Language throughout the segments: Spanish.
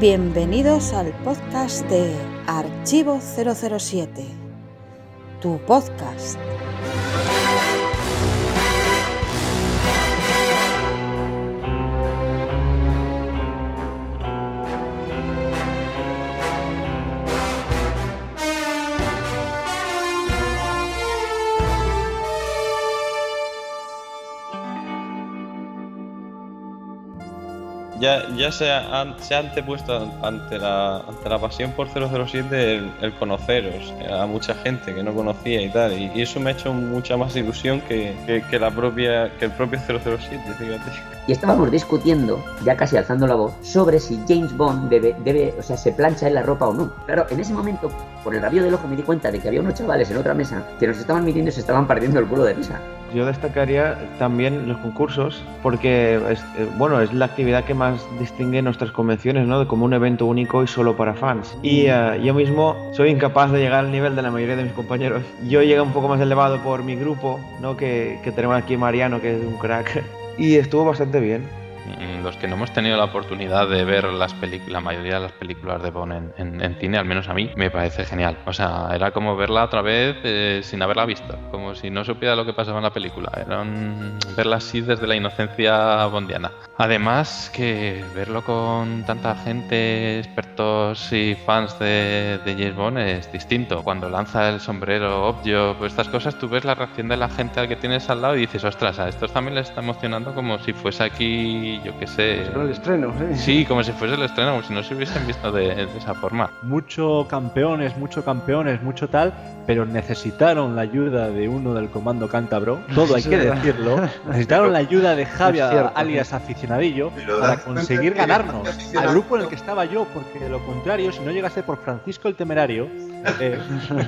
Bienvenidos al podcast de Archivo 007, tu podcast. Ya, ya se, ha, se ha antepuesto ante la, ante la pasión por 007 el, el conoceros a mucha gente que no conocía y tal. Y, y eso me ha hecho mucha más ilusión que, que, que la propia, que el propio 007, fíjate. Y estábamos discutiendo, ya casi alzando la voz, sobre si James Bond debe, debe, o sea, se plancha en la ropa o no. Claro, en ese momento, por el rabillo del ojo me di cuenta de que había unos chavales en otra mesa que nos estaban midiendo y se estaban partiendo el culo de risa. Yo destacaría también los concursos porque es, eh, bueno, es la actividad que más distingue nuestras convenciones, ¿no? Como un evento único y solo para fans. Y uh, yo mismo soy incapaz de llegar al nivel de la mayoría de mis compañeros. Yo llegué un poco más elevado por mi grupo, ¿no? Que, que tenemos aquí Mariano, que es un crack. Y estuvo bastante bien los que no hemos tenido la oportunidad de ver las la mayoría de las películas de Bond en, en, en, cine, al menos a mí, me parece genial. O sea, era como verla otra vez eh, sin haberla visto, como si no supiera lo que pasaba en la película. Era un, verla así desde la inocencia bondiana. Además, que verlo con tanta gente, expertos y fans de, de James Bond es distinto. Cuando lanza el sombrero obvio, pues estas cosas, tú ves la reacción de la gente al que tienes al lado y dices, ostras, a estos también les está emocionando como si fuese aquí, yo qué sé. el estreno, ¿sí? Sí, como si fuese el estreno, como si no se hubiesen visto de, de esa forma. Mucho campeones, mucho campeones, mucho tal, pero necesitaron la ayuda de uno del comando cántabro, todo hay que decirlo. Necesitaron la ayuda de Javier, alias aficionadillo, para conseguir ganarnos al grupo en el que estaba yo, porque de lo contrario, si no llegase por Francisco el Temerario, eh,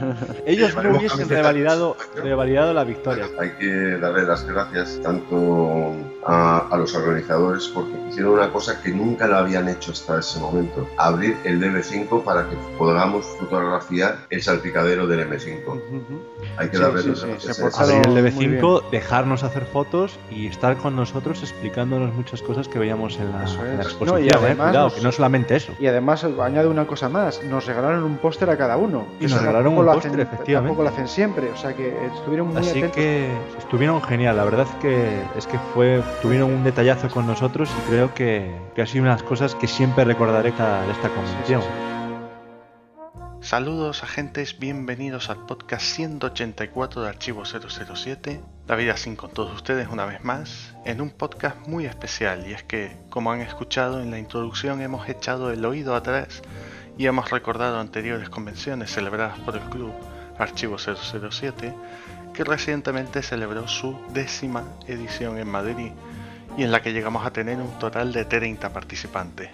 ellos no hubiesen revalidado, revalidado la victoria. Hay que darle las gracias tanto a, a los organizadores porque hicieron una cosa que nunca lo habían hecho hasta ese momento, abrir el DB5 para que podamos fotografiar el salpicadero del M5. Uh -huh. Hay que darle sí, las sí, sí, abrir el DB5, dejarnos hacer fotos y estar con nosotros explicándonos muchas cosas que veíamos en la, Eso en la es. exposición. No, y ¿eh? además Cuidado, nos- que no solamente eso. Y además añade una cosa más, nos regalaron un póster a cada uno. Y nos regalaron un póster, efectivamente. Tampoco lo hacen siempre, o sea que estuvieron muy Así atentos. que estuvieron genial, la verdad es que es que fue tuvieron un detallazo con nosotros y creo que, ha sido una de las cosas que siempre recordaré de esta convención. Saludos agentes, bienvenidos al podcast 184 de Archivo 007, La vida sin con todos ustedes una vez más, en un podcast muy especial. Y es que, como han escuchado en la introducción, hemos echado el oído atrás y hemos recordado anteriores convenciones celebradas por el club Archivo 007, que recientemente celebró su décima edición en Madrid y en la que llegamos a tener un total de 30 participantes.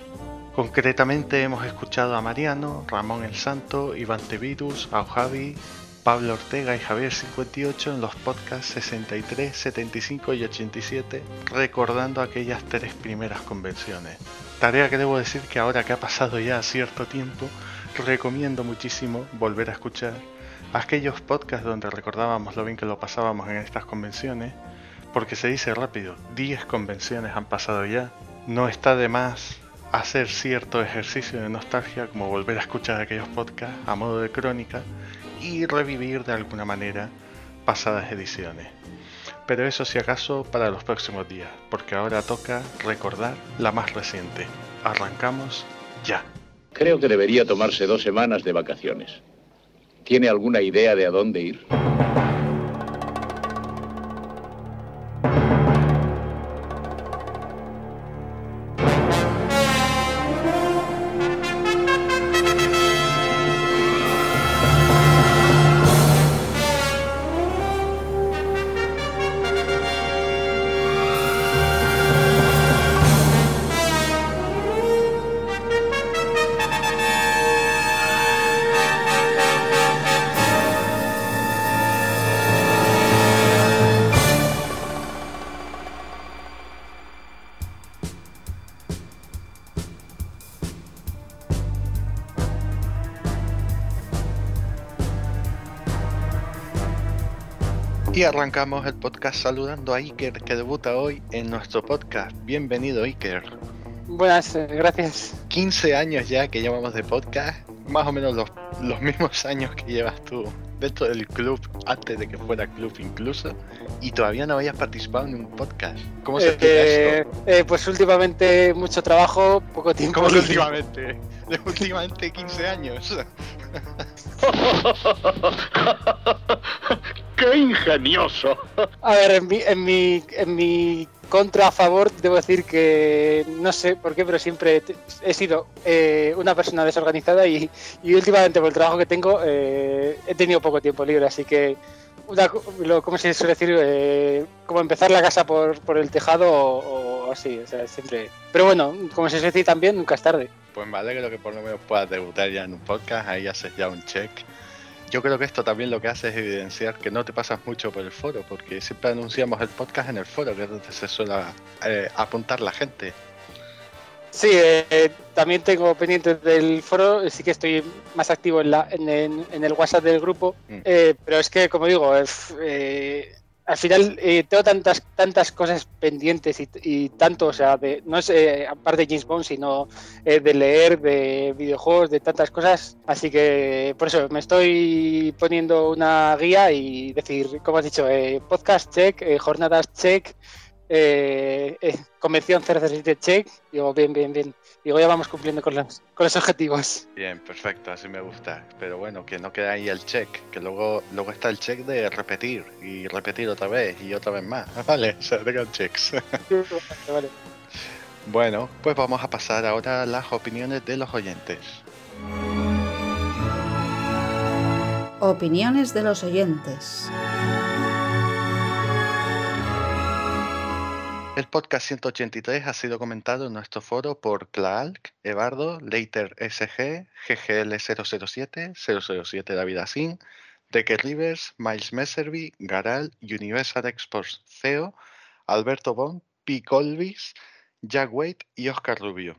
Concretamente hemos escuchado a Mariano, Ramón el Santo, Iván Tevirus, a Javi, Pablo Ortega y Javier 58 en los podcasts 63, 75 y 87, recordando aquellas tres primeras convenciones. Tarea que debo decir que ahora que ha pasado ya cierto tiempo, recomiendo muchísimo volver a escuchar aquellos podcasts donde recordábamos lo bien que lo pasábamos en estas convenciones, porque se dice rápido, 10 convenciones han pasado ya, no está de más hacer cierto ejercicio de nostalgia como volver a escuchar aquellos podcasts a modo de crónica y revivir de alguna manera pasadas ediciones. Pero eso si acaso para los próximos días, porque ahora toca recordar la más reciente. Arrancamos ya. Creo que debería tomarse dos semanas de vacaciones. ¿Tiene alguna idea de a dónde ir? Y arrancamos el podcast saludando a Iker que debuta hoy en nuestro podcast. Bienvenido Iker. Buenas, eh, gracias. 15 años ya que llevamos de podcast, más o menos los, los mismos años que llevas tú dentro del club antes de que fuera club incluso y todavía no habías participado en un podcast. ¿Cómo se explica Eh, esto? eh, pues últimamente mucho trabajo, poco tiempo. ¿Cómo que últimamente? De últimamente 15 años. ¡Qué ingenioso! A ver, en mi, en mi, en mi contra a favor, debo decir que no sé por qué, pero siempre he sido eh, una persona desorganizada y, y últimamente por el trabajo que tengo eh, he tenido poco tiempo libre, así que, una, lo, ¿cómo se suele decir? Eh, como empezar la casa por, por el tejado o, o así, o sea, siempre... Pero bueno, como se suele decir también, nunca es tarde. Pues me alegro que por lo menos puedas debutar ya en un podcast, ahí haces ya un check. Yo creo que esto también lo que hace es evidenciar que no te pasas mucho por el foro, porque siempre anunciamos el podcast en el foro, que es donde se suele eh, apuntar la gente. Sí, eh, también tengo pendientes del foro, sí que estoy más activo en, la, en, en- en el WhatsApp del grupo, Mm. eh, pero es que, como digo, es, eh, al final eh, tengo tantas tantas cosas pendientes y, tanto, o sea, de, no es eh, aparte de James Bond, sino eh, de leer, de videojuegos, de tantas cosas, así que por eso me estoy poniendo una guía y decir, como has dicho, eh, podcast check, eh, jornadas check, eh, eh, convención 007 check, digo, bien, bien, bien. Digo, ya vamos cumpliendo con los, con los objetivos. Bien, perfecto, así me gusta. Pero bueno, que no quede ahí el check, que luego, luego está el check de repetir y repetir otra vez y otra vez más. Vale, o sea, tengan checks. Vale. bueno, pues vamos a pasar ahora a las opiniones de los oyentes. Opiniones de los oyentes. El podcast 183 ha sido comentado en nuestro foro por Clark, Evardo, Leiter SG, GGL007, 007 David Asin, Decker Rivers, Miles Messervy, Garal, Universal Exports CEO, Alberto Bond, P. Colvis, Jack Wade y Oscar Rubio.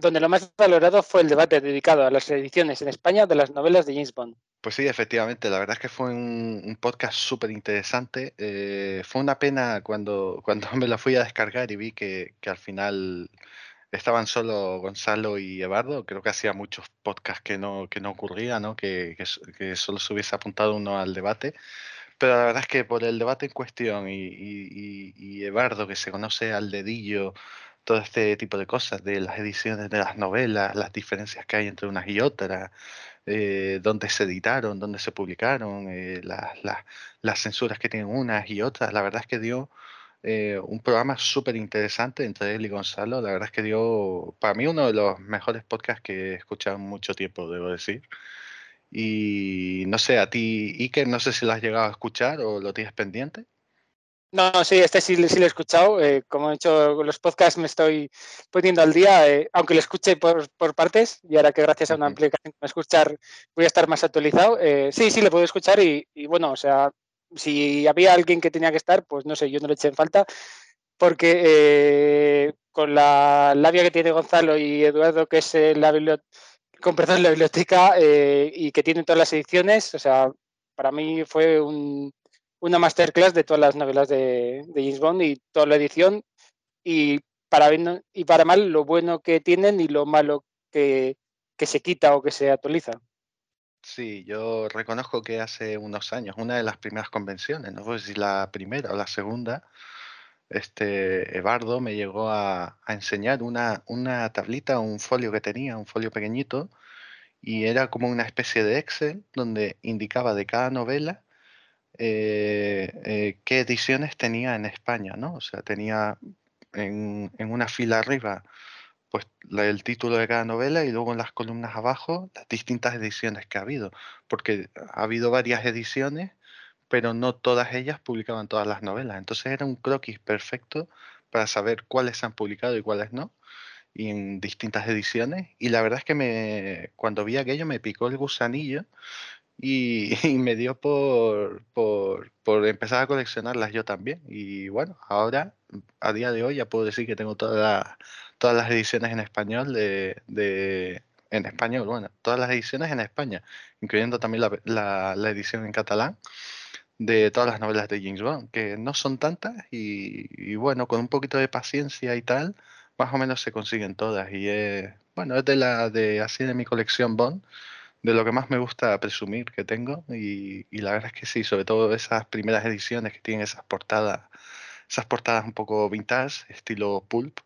Donde lo más valorado fue el debate dedicado a las ediciones en España de las novelas de James Bond. Pues sí, efectivamente, la verdad es que fue un, podcast súper interesante. Eh, fue una pena cuando, cuando me lo fui a descargar y vi que, que al final estaban solo Gonzalo y Evardo. Creo que hacía muchos podcasts que no, que no ocurría, ¿no? Que, que solo se hubiese apuntado uno al debate. Pero la verdad es que por el debate en cuestión y, y, y- y Evardo, que se conoce al dedillo todo este tipo de cosas, de las ediciones de las novelas, las diferencias que hay entre unas y otras, eh, dónde se editaron, dónde se publicaron, eh, las, las- las censuras que tienen unas y otras. La verdad es que dio eh, un programa súper interesante entre él y Gonzalo. La verdad es que dio, para mí, uno de los mejores podcasts que he escuchado en mucho tiempo, debo decir. Y no sé, a ti, Iker, no sé si lo has llegado a escuchar o lo tienes pendiente. No, sí, este sí, sí lo he escuchado. eh, como he hecho los podcasts, me estoy poniendo al día, eh, aunque lo escuche por, por partes, y ahora que gracias a una aplicación que escuchar voy a estar más actualizado. eh, sí, sí, lo puedo escuchar y, y bueno, o sea, si había alguien que tenía que estar, pues no sé, yo no le eché en falta, porque eh, con la labia que tiene Gonzalo y Eduardo, que es eh, la biblioteca, con perdón, la biblioteca eh, y que tienen todas las ediciones, o sea, para mí fue un, una masterclass de todas las novelas de, de James Bond y toda la edición y para bien y para mal lo bueno que tienen y lo malo que, que se quita o que se actualiza. Sí, yo reconozco que hace unos años, una de las primeras convenciones, no sé si la primera o la segunda, este Evardo me llegó a, a enseñar una, una tablita, un folio que tenía, un folio pequeñito, y era como una especie de Excel donde indicaba de cada novela eh, eh, qué ediciones tenía en España, ¿no? O sea, tenía en, una fila arriba pues el título de cada novela y luego en las columnas abajo las distintas ediciones que ha habido, porque ha habido varias ediciones, pero no todas ellas publicaban todas las novelas. Entonces era un croquis perfecto para saber cuáles se han publicado y cuáles no, y en distintas ediciones. Y la verdad es que me, cuando vi aquello me picó el gusanillo y, me dio por, por, por empezar a coleccionarlas yo también. Y bueno, ahora, a día de hoy, ya puedo decir que tengo todas todas las ediciones en español de, de- en español, bueno, todas las ediciones en España, incluyendo también la, la- la edición en catalán de todas las novelas de James Bond, que no son tantas y, y bueno, con un poquito de paciencia y tal, más o menos se consiguen todas y es, bueno, es de la de así de mi colección Bond, de lo que más me gusta presumir que tengo y, y la verdad es que sí, sobre todo esas primeras ediciones que tienen esas portadas, esas portadas un poco vintage, estilo pulp,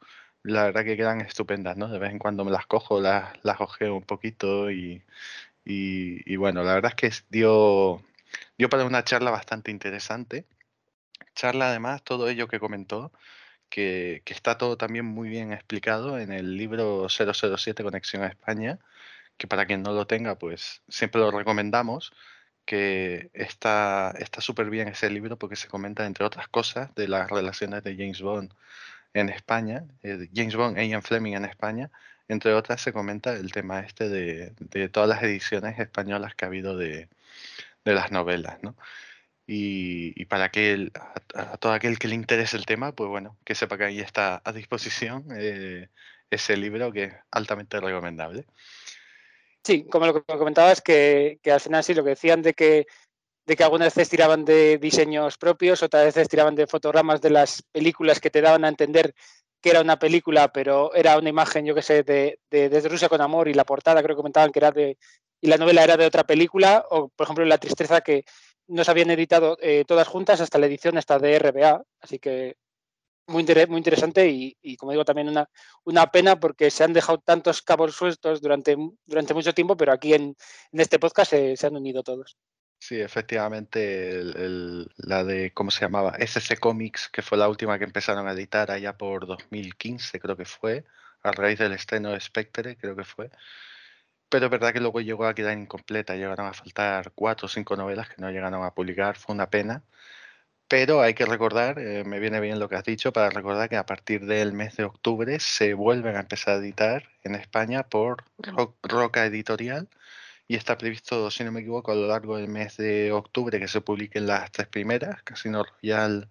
la verdad que quedan estupendas, ¿no? De vez en cuando me las cojo, las, las ojeo un poquito y, y, y bueno, la verdad es que dio, dio para una charla bastante interesante. Charla además, todo ello que comentó, que, que está todo también muy bien explicado en el libro 007 Conexión a España, que para quien no lo tenga, pues siempre lo recomendamos, que está súper bien ese libro porque se comenta, entre otras cosas, de las relaciones de James Bond en España, eh, James Bond e Ian Fleming en España, entre otras se comenta el tema este de, de todas las ediciones españolas que ha habido de, de las novelas, ¿no? Y, y para que a, a, todo aquel que le interese el tema, pues bueno, que sepa que ahí está a disposición eh, ese libro que es altamente recomendable. Sí, como lo que comentabas, que, que al final sí, lo que decían de que de que algunas veces tiraban de diseños propios, otras veces tiraban de fotogramas de las películas que te daban a entender que era una película, pero era una imagen, yo que sé, de, de Rusia con Amor y la portada creo que comentaban que era de, y la novela era de otra película, o por ejemplo La Tristeza que no se habían editado eh, todas juntas hasta la edición esta de RBA, así que muy, inter muy interesante y, como digo también una, pena porque se han dejado tantos cabos sueltos durante, durante mucho tiempo, pero aquí en, este podcast se, han unido todos. Sí, efectivamente, la de, ¿cómo se llamaba? SC Comics, que fue la última que empezaron a editar allá por 2015, creo que fue, a raíz del estreno de Spectre, creo que fue. Pero verdad que luego llegó a quedar incompleta, llegaron a faltar cuatro o cinco novelas que no llegaron a publicar, fue una pena. Pero hay que recordar, eh, me viene bien lo que has dicho, para recordar que a partir del mes de octubre se vuelven a empezar a editar en España por Roca Editorial y está previsto, si no me equivoco, a lo largo del mes de octubre que se publiquen las tres primeras, Casino Royal,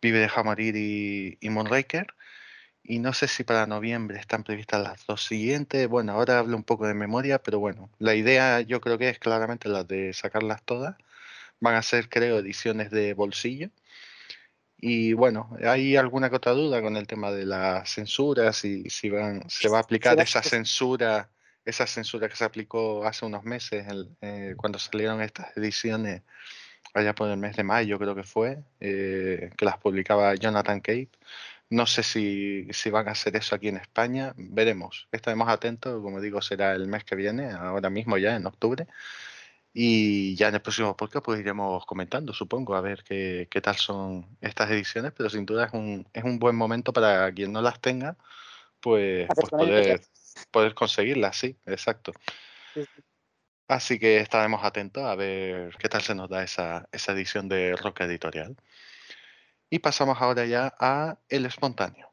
Vive de Jamarir y, y Moonraker. Y no sé si para noviembre están previstas las dos siguientes. Bueno, ahora hablo un poco de memoria, pero bueno, la idea yo creo que es claramente la de sacarlas todas. Van a ser, creo, ediciones de bolsillo. Y bueno, hay alguna que otra duda con el tema de la censura, si, si van, se va a aplicar esa censura esa censura que se aplicó hace unos meses el, eh, cuando salieron estas ediciones allá por el mes de mayo creo que fue eh, que las publicaba Jonathan Cape no sé si, si, van a hacer eso aquí en España veremos. Estaremos atentos como digo será el mes que viene ahora mismo ya en octubre y ya en el próximo podcast pues iremos comentando supongo a ver qué, qué tal son estas ediciones pero sin duda es un, es un buen momento para quien no las tenga pues, pues poder poder conseguirla, sí, exacto. Sí, sí. Así que estaremos atentos a ver qué tal se nos da esa, esa edición de Roca Editorial. Y pasamos ahora ya a El Espontáneo.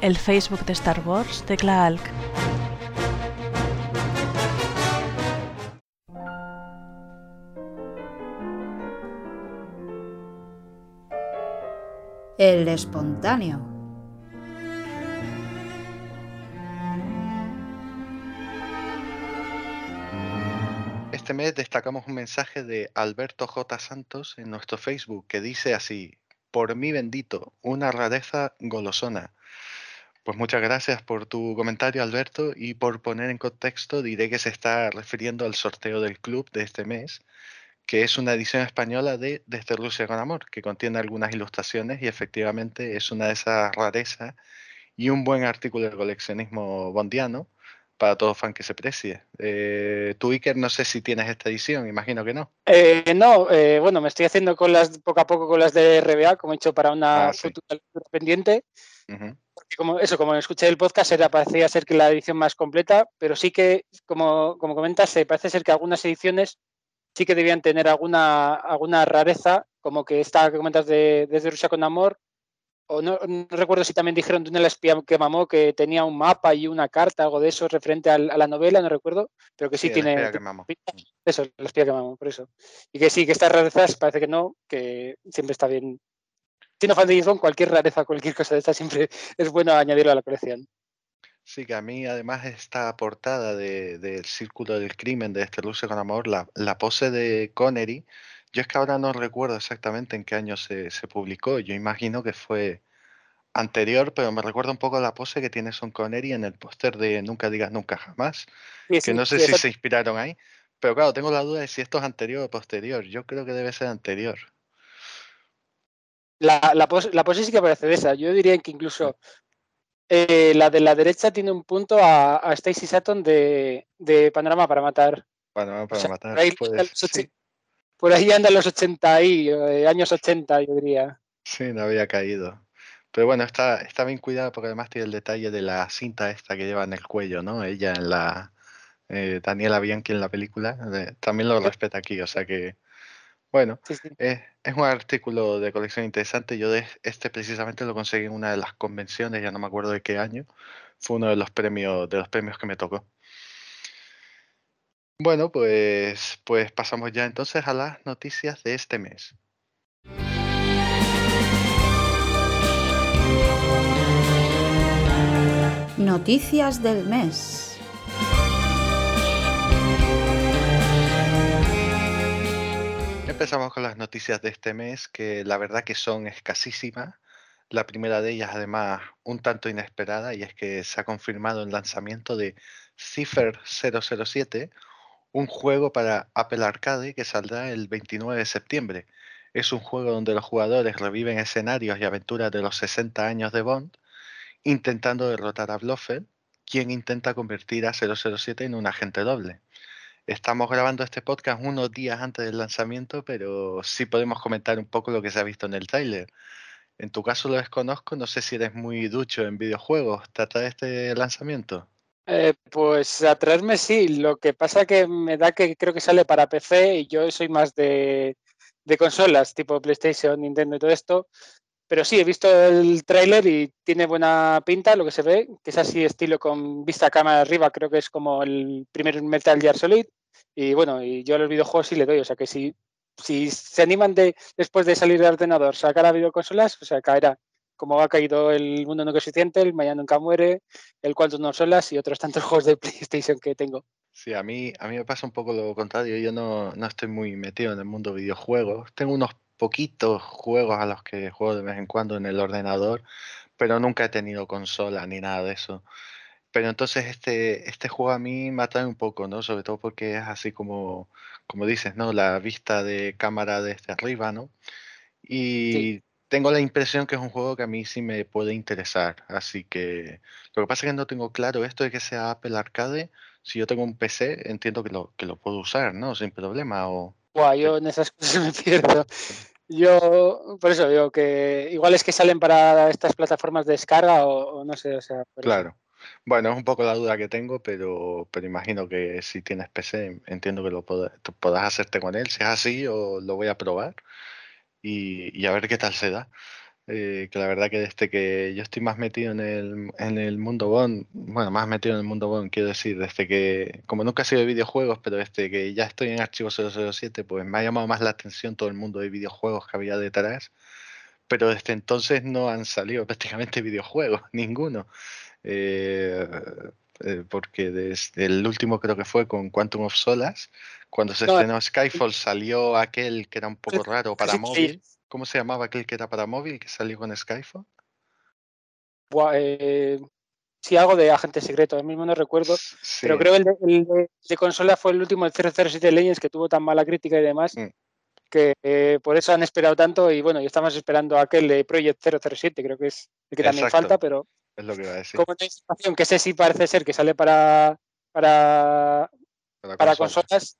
el Facebook de Star Wars de Klaalk. El espontáneo. Este mes destacamos un mensaje de Alberto J. Santos en nuestro Facebook que dice así, por mí bendito, una rareza golosona. Pues muchas gracias por tu comentario, Alberto, y por poner en contexto, diré que se está refiriendo al sorteo del club de este mes, que es una edición española de Desde Rusia con Amor, que contiene algunas ilustraciones y efectivamente es una de esas rarezas y un buen artículo de coleccionismo bondiano para todo fan que se precie. Eh, tú, Iker, no sé si tienes esta edición, imagino que no. Eh, no, eh, bueno, me estoy haciendo con las poco a poco con las de RBA, como he hecho para una ah, sí. futura pendiente. Uh -huh. Porque como eso, como escuché el podcast, era, parecía ser que la edición más completa, pero sí que, como, como comentas, parece ser que algunas ediciones sí que debían tener alguna, alguna rareza, como que esta que comentas de Desde Rusia con Amor, o no, no recuerdo si también dijeron de una espía que mamó que tenía un mapa y una carta, algo de eso referente a, la novela, no recuerdo, pero que sí, tiene. espía que mamó. Eso, la espía que mamó, por eso. Y que sí, que estas rarezas parece que no, que siempre está bien. Siendo fan de James Bond, cualquier rareza, cualquier cosa de esta siempre es bueno añadirlo a la colección. Sí, que a mí además esta portada de, del Círculo del Crimen de este Luce con Amor, la, la pose de Connery, yo es que ahora no recuerdo exactamente en qué año se, se publicó, yo imagino que fue anterior, pero me recuerda un poco la pose que tiene Son Connery en el póster de Nunca digas nunca jamás, Sí, que no sé sí, si se inspiraron ahí, pero claro, tengo la duda de si esto es anterior o posterior, yo creo que debe ser anterior. La, la, pos- la pose sí que parece de esa. Yo diría que incluso eh, la de la derecha tiene un punto a, a Stacy Sutton de, de Panorama para matar. Para, para sea, matar, ahí pues, sí. Por ahí andan los 80 y eh, años 80, yo diría. Sí, no había caído. Pero bueno, está, está bien cuidado porque además tiene el detalle de la cinta esta que lleva en el cuello, ¿no? Ella en la... eh, Daniela Bianchi en la película, eh, también lo respeta aquí, o sea que... Bueno, Sí, sí. eh, es un artículo de colección interesante. Yo de este precisamente lo conseguí en una de las convenciones, ya no me acuerdo de qué año. Fue uno de los premios, de los premios que me tocó. Bueno, pues, pues pasamos ya entonces a las noticias de este mes. Noticias del mes. Empezamos con las noticias de este mes, que la verdad que son escasísimas. La primera de ellas, además, un tanto inesperada, y es que se ha confirmado el lanzamiento de Cipher 007, un juego para Apple Arcade que saldrá el 29 de septiembre. Es un juego donde los jugadores reviven escenarios y aventuras de los 60 años de Bond, intentando derrotar a Blofeld, quien intenta convertir a 007 en un agente doble. Estamos grabando este podcast unos días antes del lanzamiento, pero sí podemos comentar un poco lo que se ha visto en el tráiler. En tu caso lo desconozco, no sé si eres muy ducho en videojuegos. ¿Te atrae este lanzamiento? Eh, pues atraerme sí, lo que pasa que me da que creo que sale para PC y yo soy más de, consolas, tipo PlayStation, Nintendo y todo esto. Pero sí, he visto el tráiler y tiene buena pinta lo que se ve, que es así estilo con vista cámara arriba, creo que es como el primer Metal Gear Solid. Y bueno, y yo a los videojuegos sí le doy, o sea que si, si se animan de después de salir del ordenador, sacar a videoconsolas, o sea, caerá. Como ha caído el mundo no coeficiente, el Mañana nunca muere, el Quantum no solas y otros tantos juegos de PlayStation que tengo. Sí, a mí, a mí me pasa un poco lo contrario. Yo no, no estoy muy metido en el mundo de videojuegos. Tengo unos poquitos juegos a los que juego de vez en cuando en el ordenador, pero nunca he tenido consola ni nada de eso. Pero entonces este, este juego a mí me atrae un poco, ¿no? Sobre todo porque es así como, como dices, ¿no? La vista de cámara desde arriba, ¿no? Y tengo la impresión que es un juego que a mí sí me puede interesar. Así que lo que pasa es que no tengo claro esto de que sea Apple Arcade. Si yo tengo un PC, entiendo que lo, que lo puedo usar, ¿no? Sin problema. O... Buah, yo en esas cosas me pierdo. Yo, por eso digo que igual es que salen para estas plataformas de descarga o, o no sé, o sea, por eso. Claro. Bueno, es un poco la duda que tengo, pero, pero imagino que si tienes PC, entiendo que lo pod- podrás hacerte con él. Si es así, o lo voy a probar y, a ver qué tal se da. Eh, que la verdad que desde que yo estoy más metido en el, en el mundo Bond, bueno, más metido en el mundo Bond, quiero decir, desde que, como nunca he sido de videojuegos, pero desde que ya estoy en Archivo 007, pues me ha llamado más la atención todo el mundo de videojuegos que había detrás, pero desde entonces no han salido prácticamente videojuegos, ninguno. Eh, eh, porque desde el último creo que fue con Quantum of Solace, cuando se No, estrenó Skyfall salió aquel que era un poco raro para sí, sí. móvil. ¿Cómo se llamaba aquel que era para móvil que salió con Skyfall? Eh, sí, algo de agente secreto, ahora mismo no recuerdo, pero Sí. creo que el de, el de- de consola fue el último, el 007 Legends, que tuvo tan mala crítica y demás, Mm. que eh, por eso han esperado tanto y bueno, y estamos esperando aquel de Project 007, creo que es el que también Exacto. falta, pero Es lo que iba a decir. como no hay información, que ese sí parece ser que sale para, para, Para para consolas.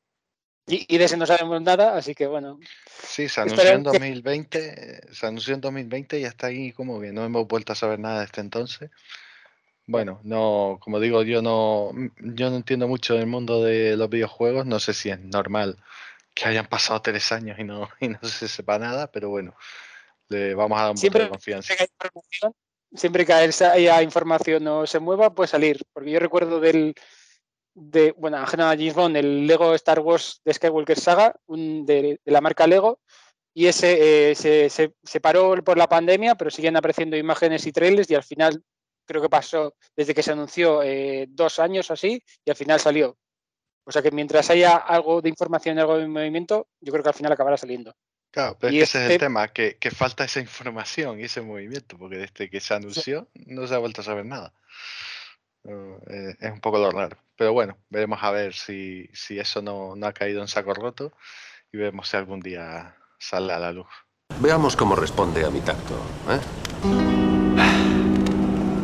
y, y de ese no sabemos nada, así que bueno. Sí, se anunció en Esperemos que- 2020, eh, se anunció en 2020 y hasta ahí como que no hemos vuelto a saber nada desde entonces. Bueno, no, como digo, yo no, yo no entiendo mucho del mundo de los videojuegos, no sé si es normal que hayan pasado tres años y no, y no se sepa nada, pero bueno, Le vamos a dar un Siempre- voto de confianza. Que hay siempre que haya- información o se mueva, puede salir. Porque yo recuerdo del, de, bueno, a James Bond, el Lego Star Wars de Skywalker Saga, un, de, la marca Lego, y ese eh, se, paró por la pandemia, pero siguen apareciendo imágenes y trailers y al final creo que pasó desde que se anunció eh, dos años así y al final salió. O sea que mientras haya algo de información algo de movimiento, yo creo que al final acabará saliendo. Claro, pero es que ese es el este- tema, que, que falta esa información y ese movimiento, porque desde que se anunció no se ha vuelto a saber nada. Eh, es un poco lo raro. Pero bueno, veremos a ver si, si eso no, no ha caído en saco roto y vemos si algún día sale a la luz. Veamos cómo responde a mi tacto. ¿eh?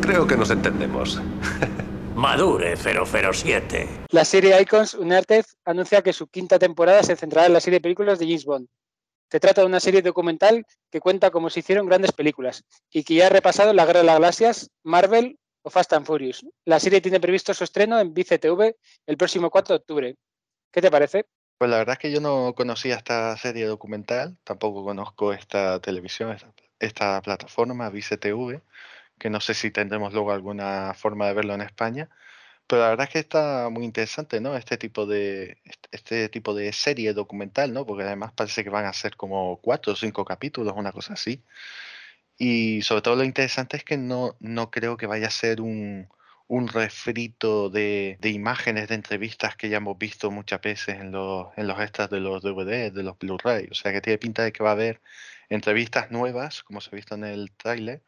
Creo que nos entendemos. Madure 007. La serie Icons Unearthed anuncia que su quinta temporada se centrará en la serie de películas de James Bond. Se trata de una serie documental que cuenta cómo se hicieron grandes películas y que ya ha repasado la Guerra de las Galaxias, Marvel o Fast and Furious. La serie tiene previsto su estreno en VCTV el próximo 4 de octubre. ¿Qué te parece? Pues la verdad es que yo no conocía esta serie documental, tampoco conozco esta televisión, esta, esta plataforma, VCTV, que no sé si tendremos luego alguna forma de verlo en España, pero la verdad es que está muy interesante, ¿no? Este tipo de, este- tipo de serie documental, ¿no? Porque además parece que van a ser como cuatro o cinco capítulos, una cosa así. Y sobre todo lo interesante es que no, no creo que vaya a ser un, un refrito de, de imágenes de entrevistas que ya hemos visto muchas veces en los, en los extras de los DVD, de los Blu-ray. O sea que tiene pinta de que va a haber entrevistas nuevas, como se ha visto en el tráiler,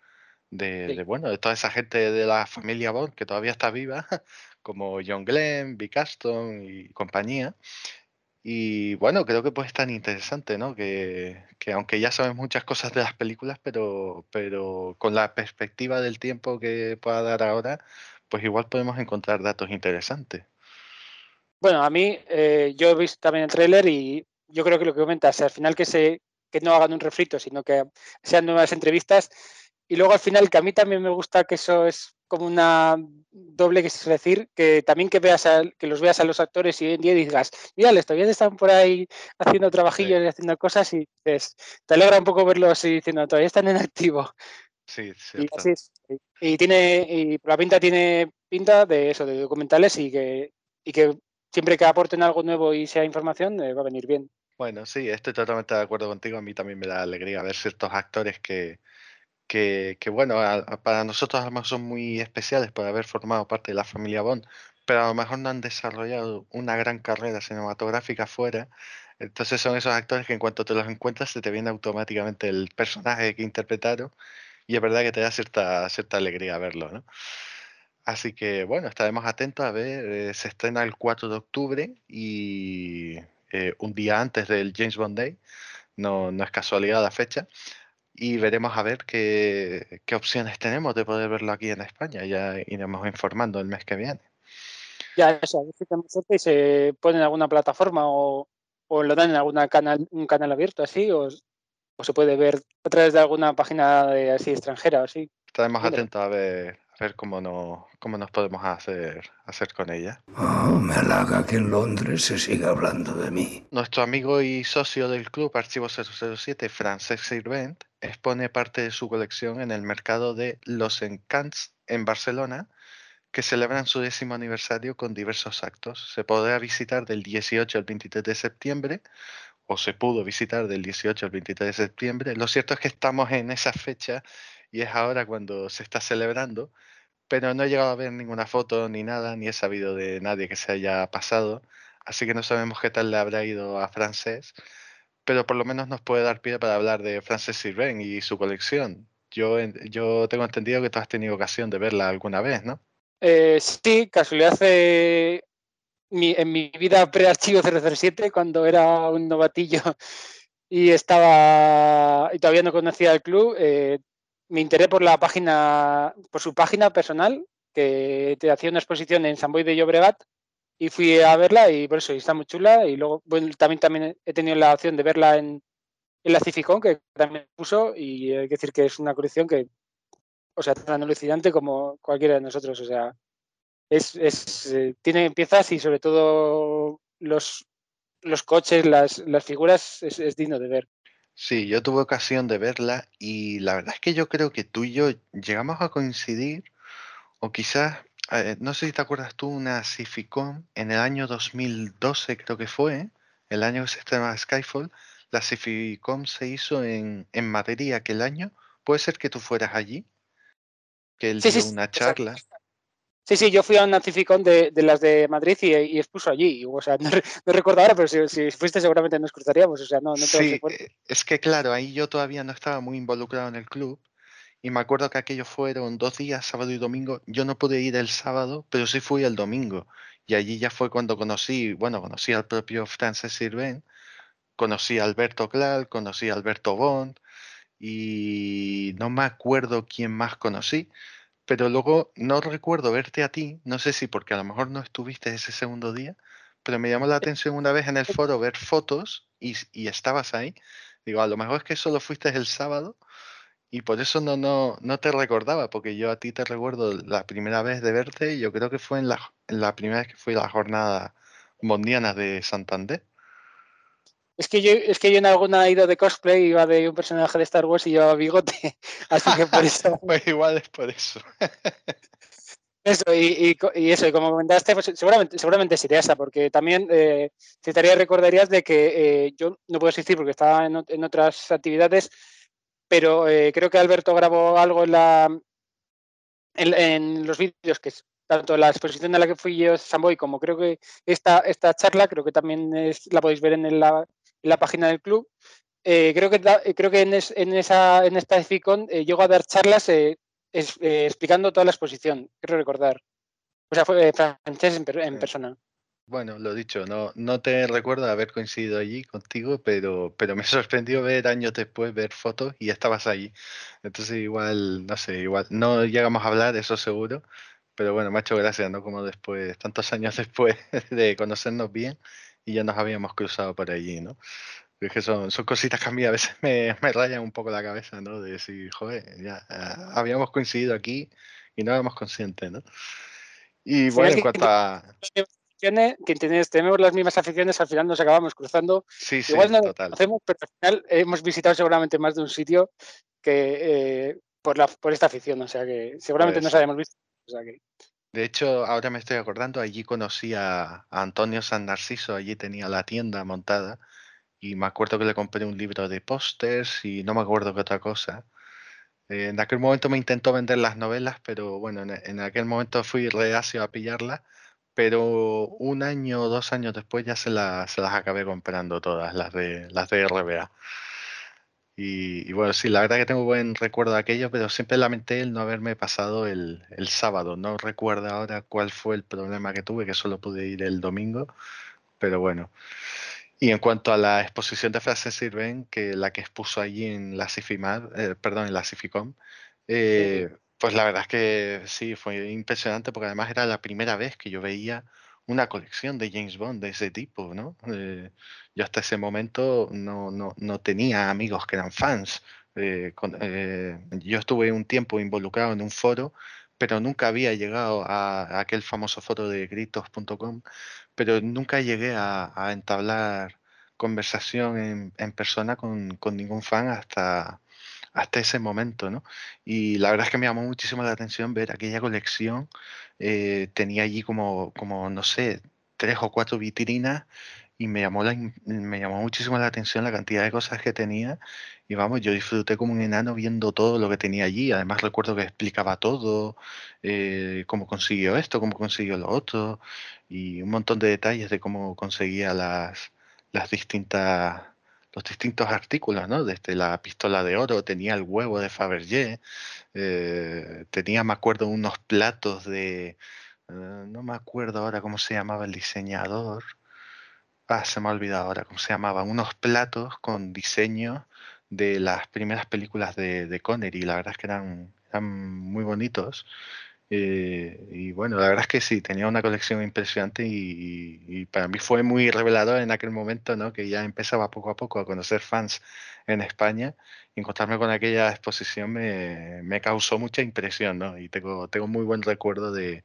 de, de, bueno, de toda esa gente de la familia Bond que todavía está viva, como John Glenn, Vic Aston y compañía. Y bueno, creo que puede estar interesante, ¿no? Que, que aunque ya sabemos muchas cosas de las películas, pero, pero con la perspectiva del tiempo que pueda dar ahora, pues igual podemos encontrar datos interesantes. Bueno, a mí, eh, yo he visto también el tráiler y yo creo que lo que comentas, al final que, se, que no hagan un refrito, sino que sean nuevas entrevistas. Y luego al final, que a mí también me gusta que eso es como una doble, que es decir, que también que veas a- que los veas a los actores y hoy en día digas, mira, todavía están por ahí haciendo trabajillos y haciendo cosas y dices, te alegra un poco verlos así diciendo, todavía están en activo. Sí, Y así es. Y tiene, y la pinta tiene pinta de eso, de documentales y que, y que siempre que aporten algo nuevo y sea información, eh, va a venir bien. Bueno, sí, estoy totalmente de acuerdo contigo. A mí también me da alegría ver ciertos actores que, que, que, bueno, a- a- para nosotros a lo mejor son muy especiales por haber formado parte de la familia Bond, pero a lo mejor no han desarrollado una gran carrera cinematográfica fuera. Entonces son esos actores que en cuanto te los encuentras se te viene automáticamente el personaje que interpretaron y es verdad que te da cierta, cierta alegría verlo, ¿no? Así que bueno, estaremos atentos a ver, eh, se estrena el 4 de octubre y eh, un día antes del James Bond Day, no, no es casualidad la fecha, y veremos a ver qué, qué opciones tenemos de poder verlo aquí en España, ya iremos informando el mes que viene. Ya, eso, a ver si tenemos suerte y se pone en alguna plataforma o, o lo dan en alguna canal, un canal abierto así, o, o se puede ver a través de alguna página de, así extranjera o así. Estaremos atentos a ver, a ver cómo, no, cómo nos podemos hacer, hacer con ella. Oh, me halaga que en Londres se siga hablando de mí. Nuestro amigo y socio del club Archivo 007, Francesc Sirvent, expone parte de su colección en el mercado de Los Encants en Barcelona, que celebran su décimo aniversario con diversos actos. Se podrá visitar del 18 al 23 de septiembre, o se pudo visitar del 18 al 23 de septiembre. Lo cierto es que estamos en esa fecha y es ahora cuando se está celebrando, pero no he llegado a ver ninguna foto ni nada, ni he sabido de nadie que se haya pasado, así que no sabemos qué tal le habrá ido a Francés, pero por lo menos nos puede dar pie para hablar de Frances Sirven y su colección. Yo, yo tengo entendido que tú has tenido ocasión de verla alguna vez, ¿no? Eh, sí, casualidad eh, en mi vida pre-archivo 007, cuando era un novatillo y estaba y todavía no conocía el club, eh, me enteré por la página, por su página personal, que te hacía una exposición en San Boy de Llobregat y fui a verla y por eso está muy chula y luego bueno, también también he tenido la opción de verla en, en la Cificón que también puso y hay que decir que es una colección que o sea tan alucinante como cualquiera de nosotros o sea es, es, eh, tiene piezas y sobre todo los, los coches, las, las figuras, es digno de ver. Sí, yo tuve ocasión de verla y la verdad es que yo creo que tú y yo llegamos a coincidir, o quizás, eh, no sé si te acuerdas tú, una Cificon en el año 2012 creo que fue, el año que se estrenaba Skyfall, la Cificon se hizo en, en Madrid aquel año. ¿Puede ser que tú fueras allí? Que él Sí, dio sí, sí, una exacto. Sí, sí, yo fui a un Nacificón de, de las de Madrid y, y expuso allí. O sea, no, no recuerdo ahora, pero si, si fuiste seguramente nos cruzaríamos. O sea, no, no te Sí, eh, es que claro, ahí yo todavía no estaba muy involucrado en el club y me acuerdo que aquellos fueron dos días, sábado y domingo. Yo no pude ir el sábado, pero sí fui el domingo. Y allí ya fue cuando conocí, bueno, conocí al propio Francis Sirven, conocí a Alberto Clark, conocí a Alberto Bond y no me acuerdo quién más conocí, pero luego no recuerdo verte a ti, no sé si porque a lo mejor no estuviste ese segundo día, pero me llamó la atención una vez en el foro ver fotos y, y estabas ahí. Digo, a lo mejor es que solo fuiste el sábado y por eso no, no, no te recordaba, porque yo a ti te recuerdo la primera vez de verte, y yo creo que fue en la, en la primera vez que fui a la jornada mundiana de Santander. Es que yo, es que yo en alguna ida de cosplay iba de un personaje de Star Wars y llevaba bigote. Así que por eso. Pues igual es por eso. Eso, y, y co- y eso, y como comentaste, pues seguramente, seguramente sería esa, porque también eh, te estaría recordarías de que eh, yo no puedo asistir porque estaba en, ot- en otras actividades, pero eh, creo que Alberto grabó algo en la en, en los vídeos que es tanto la exposición de la que fui yo Samboy como creo que esta, esta charla, creo que también es- la podéis ver en el- la, página del club. Eh, creo que da- creo que en, es- en esa en esta Ficon eh, llego a dar charlas eh, es- eh, explicando toda la exposición, quiero recordar. O sea, fue eh, francés en, persona. Bueno, lo dicho, no, no te recuerdo haber coincidido allí contigo, pero, pero me sorprendió ver años después, ver fotos y estabas allí. Entonces igual, no sé, igual, no llegamos a hablar, eso seguro, pero bueno, me ha hecho gracia, ¿no? Como después, tantos años después de conocernos bien y ya nos habíamos cruzado por allí, ¿no? Es que son, son cositas que a mí a veces me, me rayan un poco la cabeza, ¿no? De decir, joder, ya ah, habíamos coincidido aquí y no éramos conscientes, ¿no? Y bueno, final, en cuanto a... aficiones, que tenemos, las mismas aficiones, al final nos acabamos cruzando. Sí, sí, Igual no total. conocemos, pero al final hemos visitado seguramente más de un sitio que eh, por, la, por esta afición. O sea que seguramente Puede nos habíamos visto. O sea que, De hecho, ahora me estoy acordando, allí conocí a, Antonio San Narciso, allí tenía la tienda montada y me acuerdo que le compré un libro de pósters y no me acuerdo qué otra cosa. Eh, en aquel momento me intentó vender las novelas, pero bueno, en, en aquel momento fui reacio a pillarlas, pero un año o dos años después ya se, la- se las acabé comprando todas, las de, las de RBA. Y, y bueno, sí, la verdad que tengo buen recuerdo de aquello, pero siempre lamenté el no haberme pasado el, el sábado. No recuerdo ahora cuál fue el problema que tuve, que solo pude ir el domingo, pero bueno. Y en cuanto a la exposición de Frances Sirven, que la que expuso allí en la Cifimar, eh, perdón, en la Cificom, eh, pues la verdad es que sí, fue impresionante porque además era la primera vez que yo veía una colección de James Bond de ese tipo, ¿no? Eh, yo hasta ese momento no, no, no tenía amigos que eran fans. Eh, con- eh, yo estuve un tiempo involucrado en un foro, pero nunca había llegado a, a aquel famoso foro de gritos.com, pero nunca llegué a, a entablar conversación en, en persona con, con ningún fan hasta, hasta ese momento, ¿no? Y la verdad es que me llamó muchísimo la atención ver aquella colección. eh, tenía allí como, como, no sé, tres o cuatro vitrinas y me llamó, la, me llamó muchísimo la atención la cantidad de cosas que tenía. Y vamos, yo disfruté como un enano viendo todo lo que tenía allí. Además recuerdo que explicaba todo, eh, cómo consiguió esto, cómo consiguió lo otro, y un montón de detalles de cómo conseguía las, las distintas los distintos artículos, ¿no? Desde la pistola de oro, tenía el huevo de Fabergé, eh, tenía, me acuerdo, unos platos de, eh, no me acuerdo ahora cómo se llamaba el diseñador, ah, se me ha olvidado ahora cómo se llamaban, unos platos con diseños de las primeras películas de, de Connery, la verdad es que eran, eran muy bonitos. Eh, y bueno, la verdad es que sí, tenía una colección impresionante y, y- y para mí fue muy revelador en aquel momento, ¿no? Que ya empezaba poco a poco a conocer fans en España encontrarme con aquella exposición me, me causó mucha impresión, ¿no? Y tengo, tengo muy buen recuerdo de,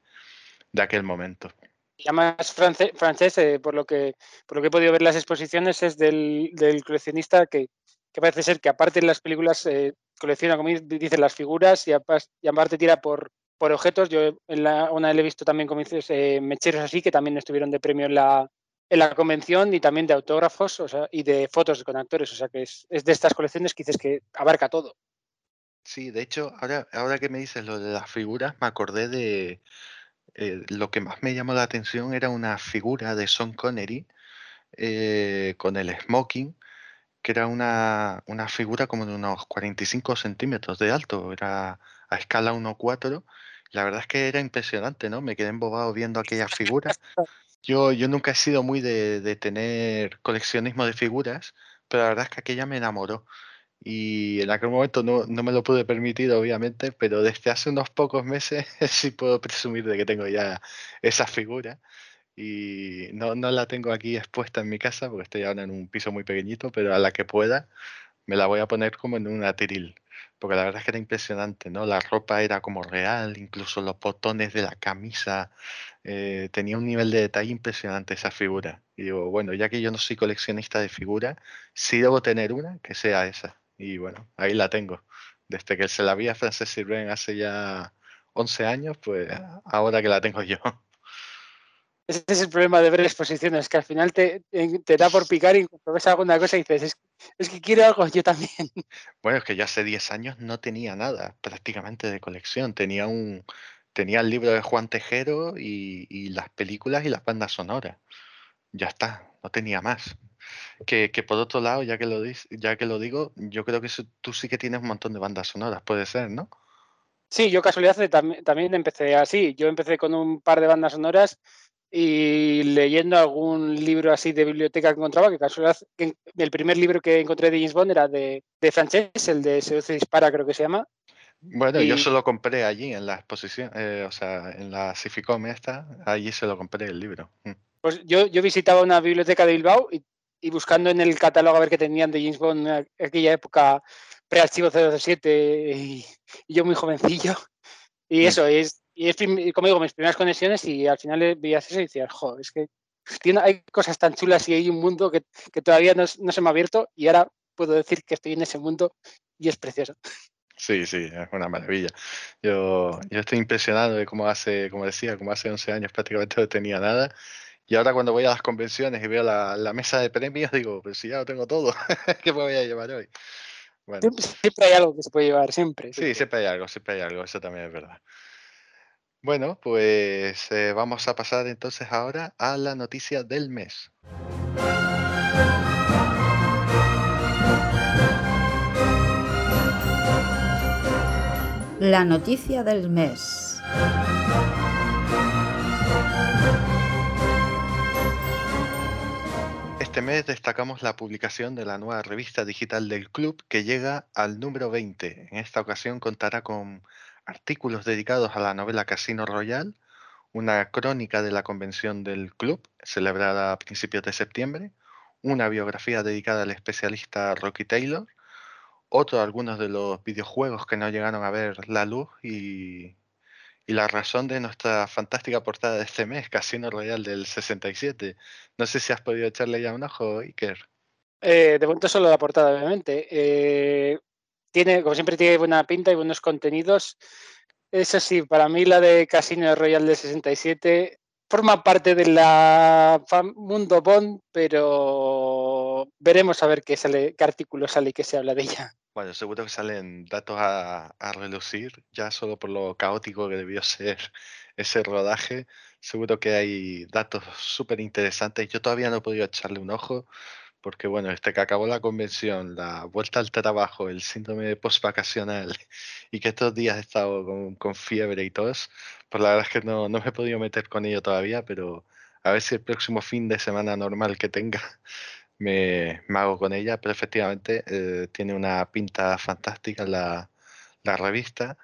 de aquel momento. y además france- francés, eh, por, lo que, por lo que he podido ver las exposiciones, es del, del coleccionista que que parece ser que aparte de las películas eh, colecciona, como dices, las figuras y, aparte tira por, por objetos. Yo en la, una le he visto también, como dices, eh, mecheros así, que también estuvieron de premio en la, en la convención y también de autógrafos o sea, y de fotos con actores. O sea que es, es, de estas colecciones que dices que abarca todo. Sí, de hecho, ahora, ahora que me dices lo de las figuras, me acordé de eh, lo que más me llamó la atención era una figura de Sean Connery eh, con el smoking que era una, una figura como de unos 45 centímetros de alto, era a escala 1.4. La verdad es que era impresionante, ¿no? Me quedé embobado viendo aquella figura. Yo, yo nunca he sido muy de, de tener coleccionismo de figuras, pero la verdad es que aquella me enamoró. Y en aquel momento no, no, me lo pude permitir, obviamente, pero desde hace unos pocos meses sí puedo presumir de que tengo ya esa figura y no, no la tengo aquí expuesta en mi casa porque estoy ahora en un piso muy pequeñito, pero a la que pueda me la voy a poner como en un atril, porque la verdad es que era impresionante, ¿no? La ropa era como real, incluso los botones de la camisa, eh, tenía un nivel de detalle impresionante esa figura. Y digo, bueno, ya que yo no soy coleccionista de figuras, sí debo tener una que sea esa. Y bueno, ahí la tengo. Desde que se la vi a Frances Sirven hace ya 11 años, pues ahora que la tengo yo. Ese es el problema de ver exposiciones, que al final te, te da por picar y cuando ves alguna cosa y dices, es, que quiero algo yo también. Bueno, es que yo hace 10 años no tenía nada prácticamente de colección. Tenía un tenía el libro de Juan Tejero y, las películas y las bandas sonoras. Ya está, no tenía más. Que, por otro lado, ya que, lo, ya que lo digo, yo creo que tú sí que tienes un montón de bandas sonoras, puede ser, ¿no? Sí, yo casualidad también empecé así. Yo empecé con un par de bandas sonoras y leyendo algún libro así de biblioteca que encontraba, que casualidad, el primer libro que encontré de James Bond era de, de Frances, el de Seduce Dispara, creo que se llama. Bueno, yo se lo compré allí en la exposición, eh, o sea, en la Cificom esta, allí se lo compré el libro. Mm. Pues yo, yo visitaba una biblioteca de Bilbao y, y, buscando en el catálogo a ver qué tenían de James Bond en aquella época, pre-archivo 007 y, y yo muy jovencillo. Y mm. eso, es, y es, como digo, mis primeras conexiones y al final veías eso y decías, jo, es que tiene, hay cosas tan chulas y hay un mundo que, que todavía no, no, se me ha abierto y ahora puedo decir que estoy en ese mundo y es precioso. Sí, sí, es una maravilla. Yo, yo estoy impresionado de cómo hace, como decía, como hace 11 años prácticamente no tenía nada. Y ahora cuando voy a las convenciones y veo la, la mesa de premios, digo, pues si ya lo tengo todo, ¿qué me voy a llevar hoy? Bueno. Siempre, hay algo que se puede llevar, siempre. Sí, siempre hay algo, siempre hay algo, eso también es verdad. Bueno, pues eh, vamos a pasar entonces ahora a la noticia del mes. La noticia del mes. Este mes destacamos la publicación de la nueva revista digital del club que llega al número 20. En esta ocasión contará con artículos dedicados a la novela Casino Royale, una crónica de la convención del club, celebrada a principios de septiembre, una biografía dedicada al especialista Rocky Taylor, otro algunos de los videojuegos que no llegaron a ver la luz y, y la razón de nuestra fantástica portada de este mes, Casino Royale del 67. No sé si has podido echarle ya un ojo, Iker. Eh, de momento solo la portada, obviamente. Eh, tiene, como siempre, tiene buena pinta y buenos contenidos. Eso sí, para mí la de Casino Royal del 67 forma parte de la mundo Bond, pero veremos a ver qué sale, qué artículo sale y qué se habla de ella. Bueno, seguro que salen datos a, a relucir, ya solo por lo caótico que debió ser ese rodaje. Seguro que hay datos súper interesantes. Yo todavía no he podido echarle un ojo, porque bueno, este que acabó la convención, la vuelta al trabajo, el síndrome post-vacacional y que estos días he estado con, fiebre y tos, pues la verdad es que no, no, me he podido meter con ello todavía, pero a ver si el próximo fin de semana normal que tenga me, me hago con ella, pero efectivamente eh, tiene una pinta fantástica la, la revista.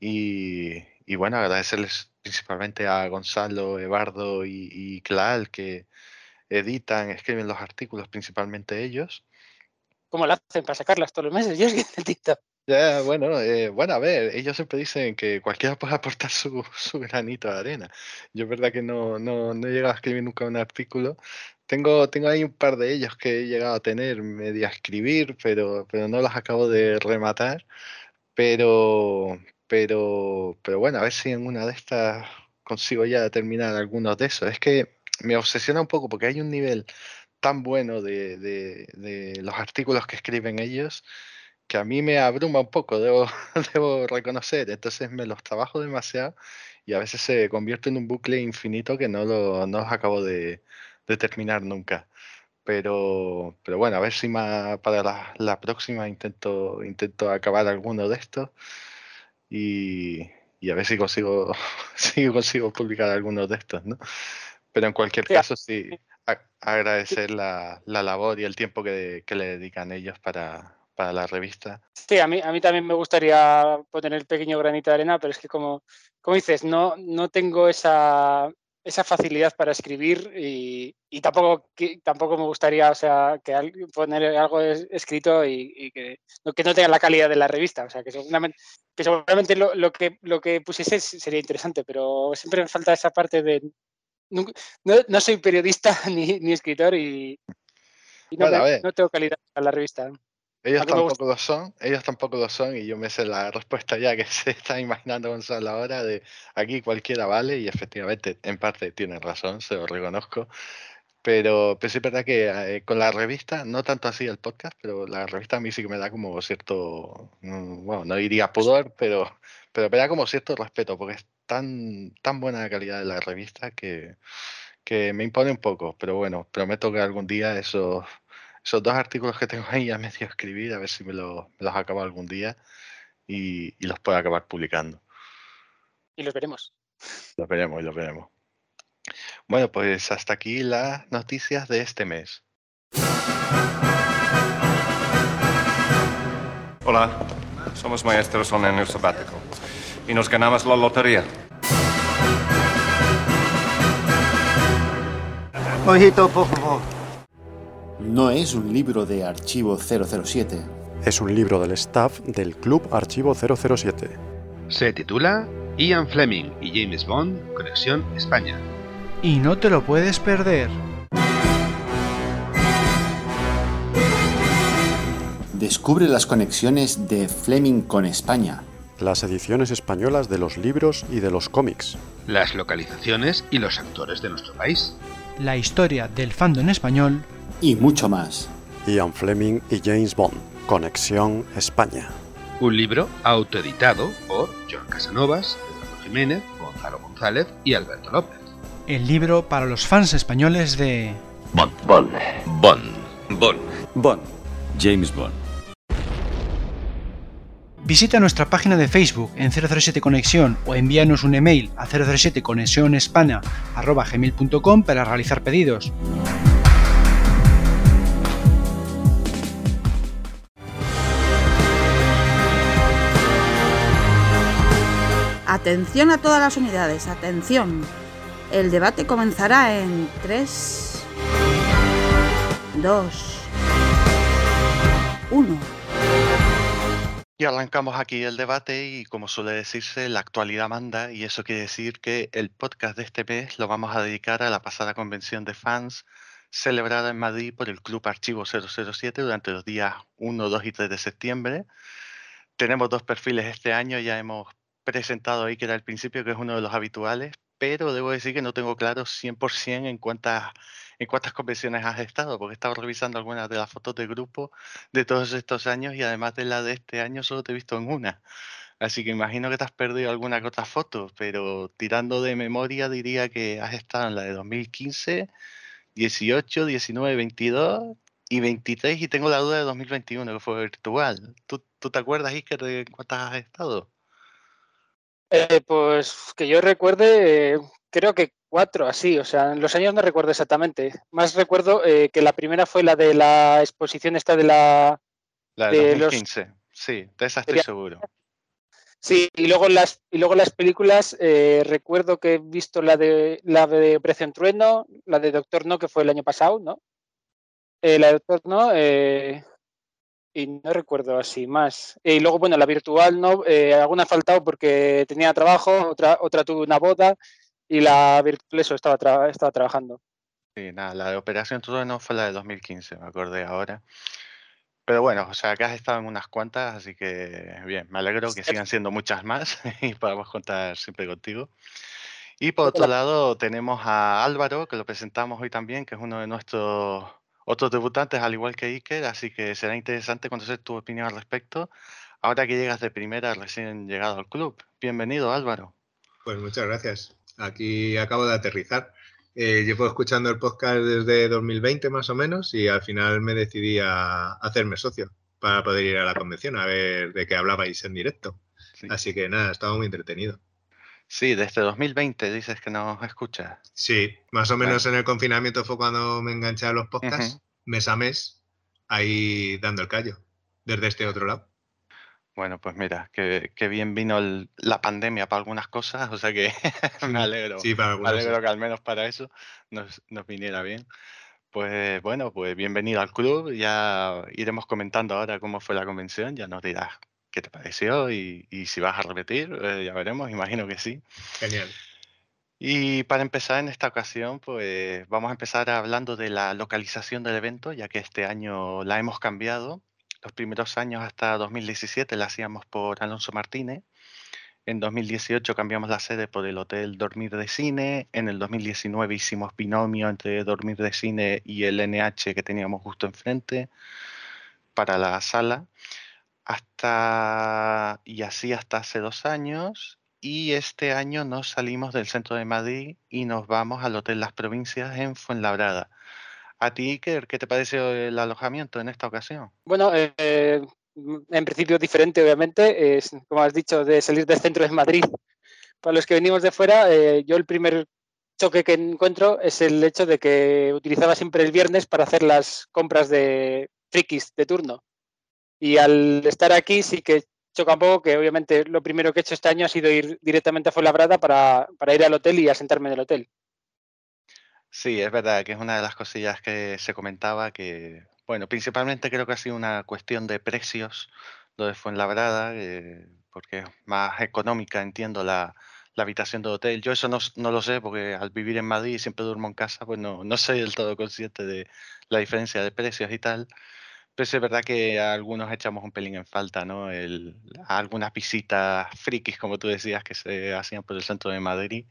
Y, y, bueno, agradecerles principalmente a Gonzalo, Eduardo y, y Clal que editan, escriben los artículos, principalmente ellos. ¿Cómo lo hacen para sacarlas todos los meses? Yo es que necesito. Ya, bueno, eh, bueno, a ver, ellos siempre dicen que cualquiera puede aportar su, su granito de arena. Yo es verdad que no, no, no he llegado a escribir nunca un artículo. Tengo, tengo ahí un par de ellos que he llegado a tener medio a escribir, pero, pero no los acabo de rematar. Pero, pero, pero bueno, a ver si en una de estas consigo ya terminar algunos de esos. Es que me obsesiona un poco porque hay un nivel tan bueno de, de, los artículos que escriben ellos que a mí me abruma un poco, debo, debo reconocer. Entonces me los trabajo demasiado y a veces se convierte en un bucle infinito que no, lo, no los acabo de, de terminar nunca. Pero, pero bueno, a ver si para la, próxima intento, intento acabar alguno de estos y, y a ver si consigo, si consigo publicar algunos de estos, ¿no? Pero en cualquier Sí, caso, sí, a- agradecer la, la labor y el tiempo que, que le dedican ellos para, para la revista. Sí, a mí, a mí también me gustaría poner el pequeño granito de arena, pero es que como, como dices, no, no tengo esa, esa facilidad para escribir y, y tampoco, tampoco me gustaría o sea, que al- poner algo es- escrito y, y que, no, que no tenga la calidad de la revista. O sea, que seguramente, que seguramente lo, lo que, lo que pusiese sería interesante, pero siempre me falta esa parte de... No, no soy periodista ni, ni escritor y, y no, Bueno, me- no tengo calidad para la revista. Ellos tampoco lo son, ellos tampoco lo son y yo me sé la respuesta ya que se está imaginando Gonzalo ahora de aquí cualquiera vale y efectivamente en parte tienen razón, se lo reconozco. Pero, pero sí es verdad que eh, con la revista, no tanto así el podcast, pero la revista a mí sí que me da como cierto, mm, bueno, no diría pudor, pero, pero me da como cierto respeto, porque es tan, tan buena la calidad de la revista que, que me impone un poco. Pero bueno, prometo que algún día esos, esos dos artículos que tengo ahí a medio escribir, a ver si me, lo- me los acabo algún día y, y los puedo acabar publicando. Y los veremos. Lo veremos y lo veremos. Bueno, pues hasta aquí las noticias de este mes. Hola, somos maestros en el sabático y nos ganamos la lotería. Ojito, por favor. No es un libro de archivo 007. Es un libro del staff del Club Archivo 007. Se titula Ian Fleming y James Bond, Conexión España. Y no te lo puedes perder. Descubre las conexiones de Fleming con España. Las ediciones españolas de los libros y de los cómics. Las localizaciones y los actores de nuestro país. La historia del fandom español. Y mucho más. Ian Fleming y James Bond. Conexión España. Un libro autoeditado por John Casanovas, Eduardo Jiménez, Gonzalo González y Alberto López. El libro para los fans españoles de... Bond. Bond. Bond. Bond. Bond. James Bond. Visita nuestra página de Facebook en 007 Conexión o envíanos un email a 007 conexionespaña@gmail.com para realizar pedidos. Atención a todas las unidades, atención. El debate comenzará en 3, 2, 1. Y arrancamos aquí el debate y como suele decirse, la actualidad manda y eso quiere decir que el podcast de este mes lo vamos a dedicar a la pasada convención de fans celebrada en Madrid por el Club Archivo 007 durante los días 1, 2 y 3 de septiembre. Tenemos dos perfiles este año, ya hemos presentado ahí que era el principio, que es uno de los habituales, pero debo decir que no tengo claro 100% en cuántas, en cuántas convenciones has estado, porque he estado revisando algunas de las fotos de grupo de todos estos años y además de la de este año solo te he visto en una. Así que imagino que te has perdido alguna que otra foto, pero tirando de memoria diría que has estado en la de 2015, 18, 19, 22 y 23 y tengo la duda de 2021 que fue virtual. ¿Tú, te acuerdas, Iker, de cuántas has estado? Eh, pues que yo recuerde, creo que cuatro, así, o sea, en los años no recuerdo exactamente. Más recuerdo eh, que la primera fue la de la exposición esta de la... La de, de los- 2015, sí, de esa estoy seguro. Sí, y luego las, y luego las películas, eh, recuerdo que he visto la de la de Operación Trueno, la de Doctor No, que fue el año pasado, ¿no? Eh, la de Doctor No, eh, y no recuerdo así más. Y luego, bueno, la virtual no, alguna ha faltado porque tenía trabajo, otra, otra tuve una boda y la virtual eso estaba, estaba trabajando. Sí, nada, la de Operación no fue la de 2015, me acordé ahora. Pero bueno, o sea, acá has estado en unas cuantas, así que bien, me alegro que sigan siendo muchas más y podamos contar siempre contigo. Y por otro lado tenemos a Álvaro, que lo presentamos hoy también, que es uno de nuestros otros debutantes, al igual que Iker, así que será interesante conocer tu opinión al respecto. Ahora que llegas de primera, recién llegado al club. Bienvenido, Álvaro. Pues muchas gracias. Aquí acabo de aterrizar. Eh, llevo escuchando el podcast desde 2020 más o menos y al final me decidí a hacerme socio para poder ir a la convención a ver de qué hablabais en directo. Así que nada, estaba muy entretenido. Sí, desde 2020 dices que nos escuchas. Sí, más o menos en el confinamiento fue cuando me enganché a los podcasts, mes a mes, ahí dando el callo, desde este otro lado. Bueno, pues mira, que, bien vino la pandemia para algunas cosas, o sea que me alegro. Sí, para me alegro que al menos para eso nos, nos viniera bien. Pues bueno, pues bienvenido al club. Ya iremos comentando ahora cómo fue la convención. Ya nos dirás qué te pareció y, si vas a repetir, eh, ya veremos, imagino que sí. Genial. Y para empezar en esta ocasión, pues vamos a empezar hablando de la localización del evento, ya que este año la hemos cambiado. Los primeros años hasta 2017 la hacíamos por Alonso Martínez. En 2018 cambiamos la sede por el Hotel Dormir de Cine. En el 2019 hicimos binomio entre Dormir de Cine y el NH que teníamos justo enfrente para la sala hasta y así hasta hace dos años. Y este año nos salimos del centro de Madrid y nos vamos al Hotel Las Provincias en Fuenlabrada. ¿A ti, Iker, qué te pareció el alojamiento en esta ocasión? Bueno, eh, en principio diferente, obviamente. Es, como has dicho, de salir del centro de Madrid. Para los que venimos de fuera, eh, yo el primer choque que encuentro es el hecho de que utilizaba siempre el viernes para hacer las compras de frikis de turno. Y al estar aquí sí que choca un poco que obviamente lo primero que he hecho este año ha sido ir directamente a Fuenlabrada para, para ir al hotel y asentarme en el hotel. Sí, es verdad que es una de las cosillas que se comentaba que, bueno, principalmente creo que ha sido una cuestión de precios lo de Fuenlabrada, eh, porque es más económica, entiendo, la, la habitación de hotel. Yo eso no, no, lo sé porque al vivir en Madrid y siempre duermo en casa, pues no, no soy del todo consciente de la diferencia de precios y tal. Pero es verdad que algunos echamos un pelín en falta, ¿no? El, algunas visitas frikis, como tú decías, que se hacían por el centro de Madrid.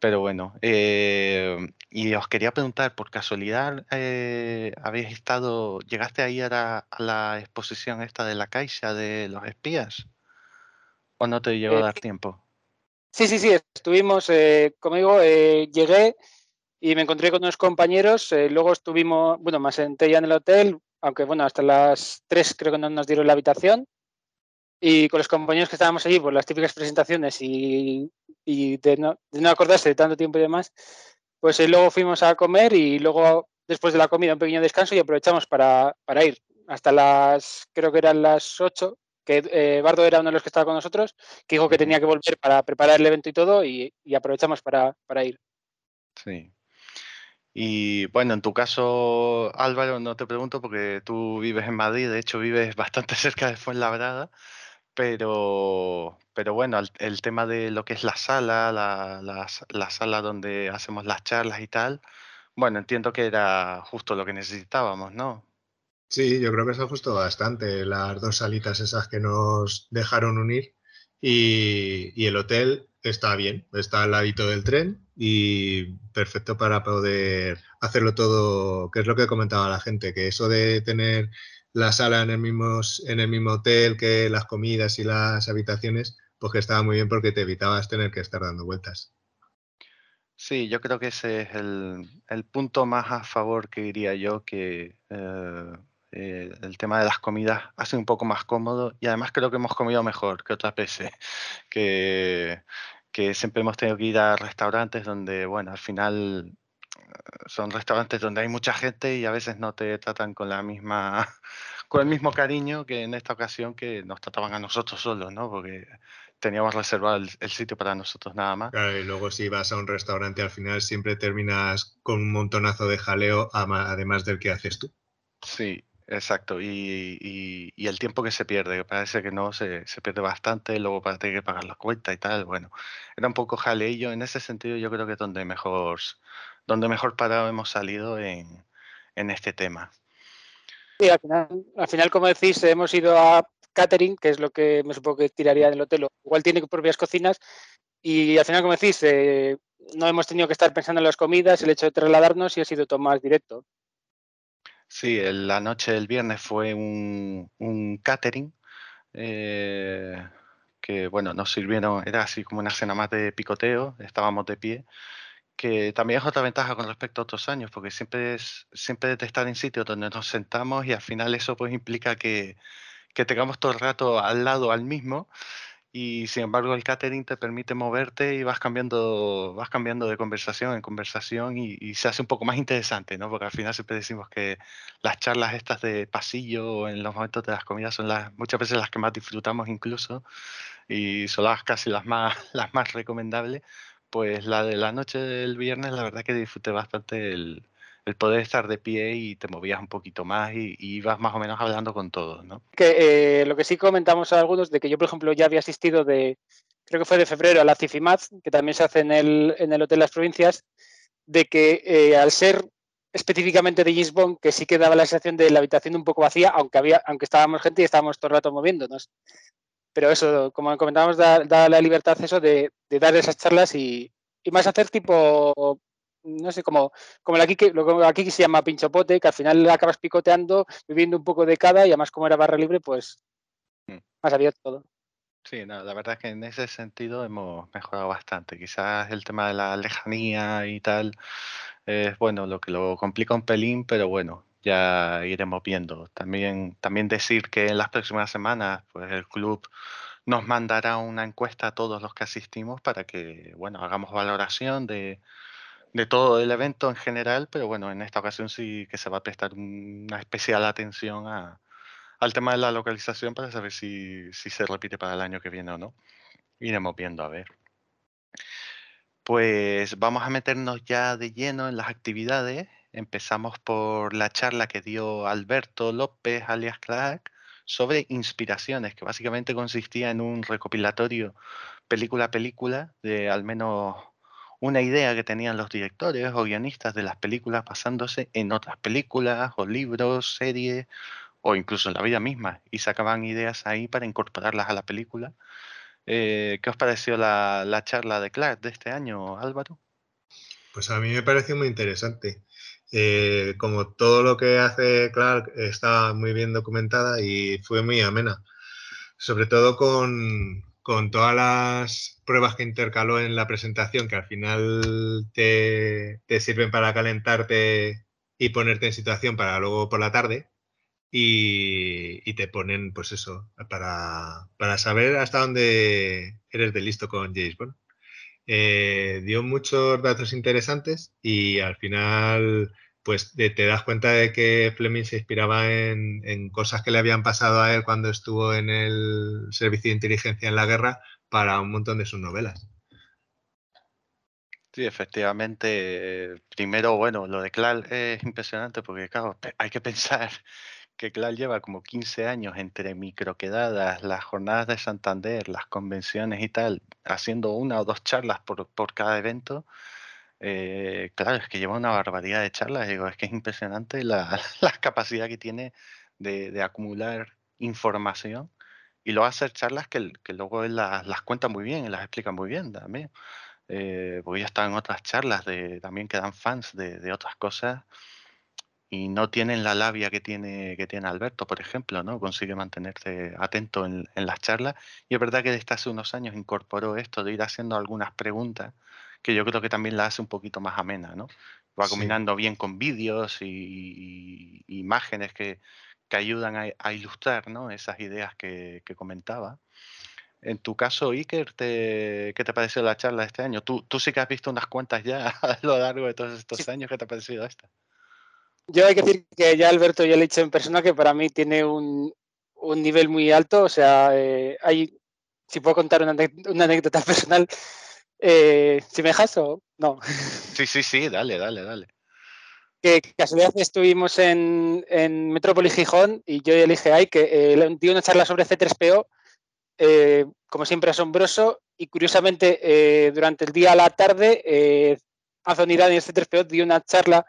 Pero bueno, eh, y os quería preguntar, por casualidad, eh, ¿habéis estado, llegaste a ir a, la exposición esta de la Caixa de los espías? ¿O no te llegó a dar tiempo? Sí, sí, sí, estuvimos, eh, como digo, llegué y me encontré con unos compañeros, luego estuvimos, bueno, más senté ya en el hotel, aunque bueno, hasta las 3 creo que no nos dieron la habitación. Y con los compañeros que estábamos allí, por las típicas presentaciones y, de, no, acordarse de tanto tiempo y demás, pues eh, luego fuimos a comer y luego después de la comida un pequeño descanso y aprovechamos para, ir. Hasta las, creo que eran las 8, que eh, Bardo era uno de los que estaba con nosotros, que dijo que tenía que volver para preparar el evento y todo y, aprovechamos para, para ir. Sí, y bueno, en tu caso, Álvaro, no te pregunto porque tú vives en Madrid, de hecho vives bastante cerca de Fuenlabrada, pero, pero bueno, el, tema de lo que es la sala, la, la, sala donde hacemos las charlas y tal, bueno, entiendo que era justo lo que necesitábamos, ¿no? Sí, yo creo que se ajustó bastante las dos salitas esas que nos dejaron unir y, y el hotel está bien, está al ladito del tren y perfecto para poder hacerlo todo, que es lo que comentaba la gente, que eso de tener la sala en el mismo, en el mismo hotel que las comidas y las habitaciones, pues que estaba muy bien porque te evitabas tener que estar dando vueltas. Sí, yo creo que ese es el, punto más a favor que diría yo, que eh, eh, el tema de las comidas hace un poco más cómodo y además creo que hemos comido mejor que otras veces, que, que siempre hemos tenido que ir a restaurantes donde, bueno, al final son restaurantes donde hay mucha gente y a veces no te tratan con la misma con el mismo cariño que en esta ocasión que nos trataban a nosotros solos, ¿no? Porque teníamos reservado el, sitio para nosotros nada más. Claro, y luego si vas a un restaurante al final siempre terminas con un montonazo de jaleo además del que haces tú. Sí, Exacto, y, y- y el tiempo que se pierde, que parece que no, se, se pierde bastante, luego para tener que pagar las cuentas y tal, bueno, era un poco jaleillo, en ese sentido yo creo que es donde mejor, donde mejor parado hemos salido en, en este tema. Sí, al final, al final, como decís, hemos ido a catering, que es lo que me supongo que tiraría en el hotel. Igual tiene propias cocinas y al final, como decís, eh, no hemos tenido que estar pensando en las comidas, el hecho de trasladarnos y ha sido todo más directo. Sí, el- la noche del viernes fue un, un catering eh, que, bueno, nos sirvieron, era así como una cena más de picoteo, estábamos de pie, que también es otra ventaja con respecto a otros años, porque siempre es siempre de estar en sitios donde nos sentamos y al final eso pues implica que, que tengamos todo el rato al lado al mismo y sin embargo el catering te permite moverte y vas cambiando, vas cambiando de conversación en conversación y, y se hace un poco más interesante, ¿no? Porque al final siempre decimos que las charlas estas de pasillo en los momentos de las comidas son las, muchas veces las que más disfrutamos incluso y son las casi las más, las más recomendables. Pues la de la noche del viernes, la verdad que disfruté bastante el, poder estar de pie y te movías un poquito más y, ibas más o menos hablando con todos, ¿no? Que eh, lo que sí comentamos a algunos de que yo, por ejemplo, ya había asistido de, creo que fue de febrero, a la CIFIMAD, que también se hace en el, en el Hotel Las Provincias, de que eh, al ser específicamente de Bond, que sí que daba la sensación de la habitación un poco vacía, aunque había, aunque estábamos gente y estábamos todo el rato moviéndonos. Pero eso, como comentábamos, da, da la libertad eso de, de dar esas charlas y, y más hacer tipo, no sé, como, como aquí, que, lo que aquí se llama pinchopote, que al final acabas picoteando, viviendo un poco de cada y además como era barra libre, pues Mm. más abierto todo. Sí, no, la verdad es que en ese sentido hemos mejorado bastante. Quizás el tema de la lejanía y tal es bueno lo que lo complica un pelín, pero bueno, ya iremos viendo. También, también decir que en las próximas semanas, pues el club nos mandará una encuesta a todos los que asistimos para que, bueno, hagamos valoración de, de todo el evento en general, pero bueno, en esta ocasión sí que se va a prestar una especial atención a, al tema de la localización para saber si, si se repite para el año que viene o no. Iremos viendo a ver. Pues vamos a meternos ya de lleno en las actividades. Empezamos por la charla que dio Alberto López, alias Clark, sobre inspiraciones, que básicamente consistía en un recopilatorio película a película de al menos una idea que tenían los directores o guionistas de las películas basándose en otras películas o libros, series o incluso en la vida misma y sacaban ideas ahí para incorporarlas a la película. Eh, ¿Qué os pareció la, la charla de Clark de este año, Álvaro? Pues a mí me pareció muy interesante. Eh, como todo lo que hace Clark está muy bien documentada y fue muy amena. Sobre todo con, con todas las pruebas que intercaló en la presentación, que al final te, te sirven para calentarte y ponerte en situación para luego por la tarde. Y, y te ponen, pues eso, para, para saber hasta dónde eres de listo con James. Eh, dio muchos datos interesantes y al final pues te das cuenta de que Fleming se inspiraba en, cosas que le habían pasado a él cuando estuvo en el servicio de inteligencia en la guerra para un montón de sus novelas. Sí, efectivamente. eh, Primero, bueno, lo de Clark es impresionante porque, claro, hay que pensar que Clark lleva como 15 años entre microquedadas, las jornadas de Santander, las convenciones y tal, haciendo una o dos charlas por, por cada evento. Eh, claro, es que lleva una barbaridad de charlas. Es que es impresionante la, la capacidad que tiene de, de acumular información y luego hacer charlas que, que luego él las, las cuenta muy bien y las explica muy bien también. Eh, porque ya están en otras charlas de, también que dan fans de, de otras cosas y no tienen la labia que tiene, que tiene Alberto, por ejemplo, ¿no? Consigue mantenerse atento en, en las charlas. Y es verdad que desde hace unos años incorporó esto de ir haciendo algunas preguntas que yo creo que también la hace un poquito más amena, ¿no? Va Sí. combinando bien con vídeos y, imágenes que, que ayudan a, a ilustrar, ¿no? Esas ideas que, que comentaba. En tu caso, Iker, te- ¿qué te pareció la charla de este año? Tú, tú sí que has visto unas cuantas ya a lo largo de todos estos años. ¿Qué te ha parecido esta? Yo hay que decir que ya Alberto ya le he dicho en persona que para mí tiene un, un nivel muy alto. O sea, eh, hay, si puedo contar una, una anécdota personal, eh, si me dejas o no. Sí, sí, sí, dale, dale, dale. que casualidad estuvimos en, en Metrópolis Gijón y yo elige ahí que eh, dio una charla sobre C3PO, eh, como siempre asombroso, y curiosamente eh, durante el día a la tarde, Anthony Daniels C3PO dio una charla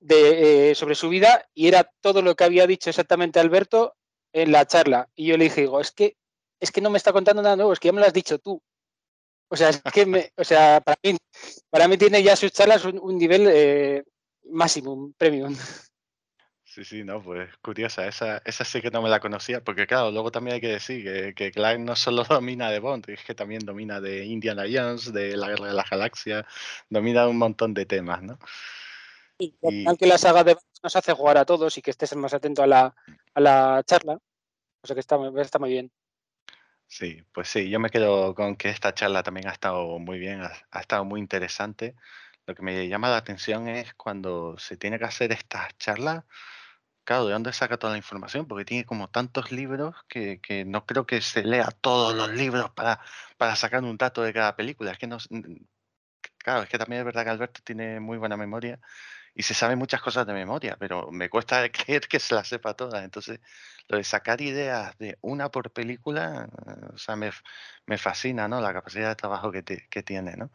de, eh, sobre su vida y era todo lo que había dicho exactamente Alberto en la charla. Y yo le dije, digo, es que, es que no me está contando nada nuevo, es que ya me lo has dicho tú. O sea, es que me, o sea, para mí, para mí tiene ya sus charlas un, un nivel eh, máximo, un premium. Sí, sí, no, pues curiosa, esa, esa sí que no me la conocía, porque claro, luego también hay que decir que, que Clark no solo domina de Bond, es que también domina de Indiana Jones, de la Guerra de las Galaxias, domina un montón de temas, ¿no? Y aunque la saga de nos hace jugar a todos y que estés más atento a la, a la charla, o sea que está, muy- está muy bien. Sí, pues sí, yo me quedo con que esta charla también ha estado muy bien, ha, ha estado muy interesante. Lo que me llama la atención es cuando se tiene que hacer estas charlas, claro, ¿de dónde saca toda la información? Porque tiene como tantos libros que, que no creo que se lea todos los libros para, para sacar un dato de cada película. Es que no, claro, es que también es verdad que Alberto tiene muy buena memoria y se sabe muchas cosas de memoria, pero me cuesta creer que se las sepa todas. Entonces, lo de sacar ideas de una por película, o sea, me, me fascina, ¿no? La capacidad de trabajo que, te- que tiene, ¿no?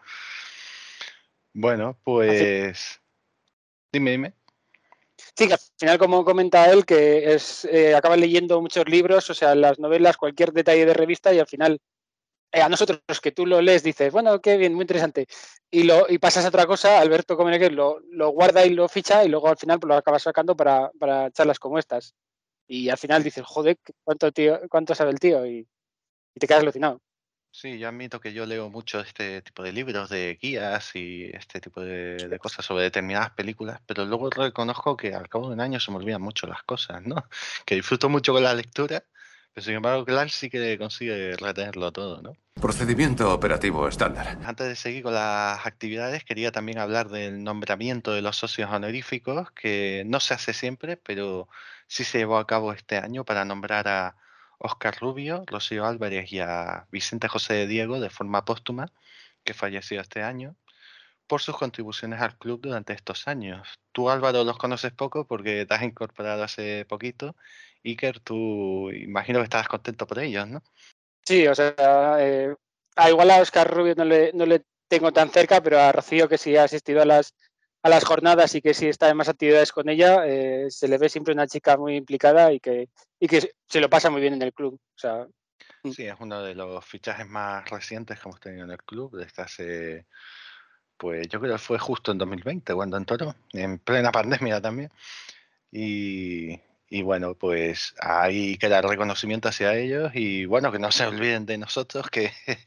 Bueno, pues... Dime, dime. Sí, que al final, como comenta él, que es eh, acaba leyendo muchos libros, o sea, las novelas, cualquier detalle de revista, y al final, a nosotros que tú lo lees, dices, bueno, qué bien, muy interesante, y lo y pasas a otra cosa, Alberto Comeneque lo, lo guarda y lo ficha, y luego al final pues, lo acabas sacando para, para charlas como estas. Y al final dices, joder, cuánto, tío, cuánto sabe el tío, y, y te quedas alucinado. Sí, yo admito que yo leo mucho este tipo de libros, de guías y este tipo de, de cosas sobre determinadas películas, pero luego reconozco que al cabo de un año se me olvidan mucho las cosas, ¿no? Que disfruto mucho con la lectura, pero sin embargo Clark sí que consigue retenerlo todo, ¿no? Procedimiento operativo estándar. Antes de seguir con las actividades, quería también hablar del nombramiento de los socios honoríficos, que no se hace siempre, pero sí se llevó a cabo este año para nombrar a Oscar Rubio, Rocío Álvarez y a Vicente José de Diego de forma póstuma, que falleció este año, por sus contribuciones al club durante estos años. Tú, Álvaro, los conoces poco porque te has incorporado hace poquito. Iker, tú imagino que estabas contento por ellos, ¿no? Sí, o sea, eh, a igual a Oscar Rubio no le, no le tengo tan cerca, pero a Rocío, que sí ha asistido a las, a las jornadas y que sí está en más actividades con ella, eh, se le ve siempre una chica muy implicada y que, y que se lo pasa muy bien en el club. O sea, Sí, es uno de los fichajes más recientes que hemos tenido en el club desde hace, pues yo creo que fue justo en 2020 cuando entró, en plena pandemia también. Y, y bueno, pues ahí queda el reconocimiento hacia ellos y bueno, que no se olviden de nosotros, que,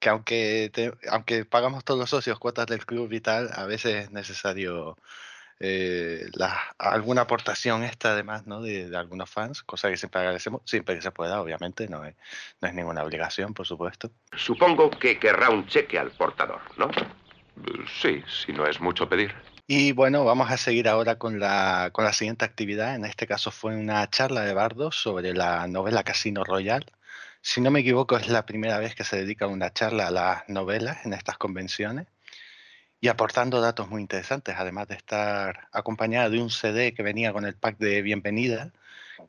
que aunque, te- aunque pagamos todos los socios cuotas del club y tal, a veces es necesario eh, la- alguna aportación esta además ¿no? de, de algunos fans, cosa que siempre agradecemos, siempre que se pueda, obviamente, no es, no es ninguna obligación, por supuesto. Supongo que querrá un cheque al portador, ¿no? Sí, si no es mucho pedir. Y bueno, vamos a seguir ahora con la, con la siguiente actividad. En este caso fue una charla de Bardo sobre la novela Casino Royal. Si no me equivoco, es la primera vez que se dedica una charla a las novelas en estas convenciones y aportando datos muy interesantes, además de estar acompañada de un CD que venía con el pack de bienvenida,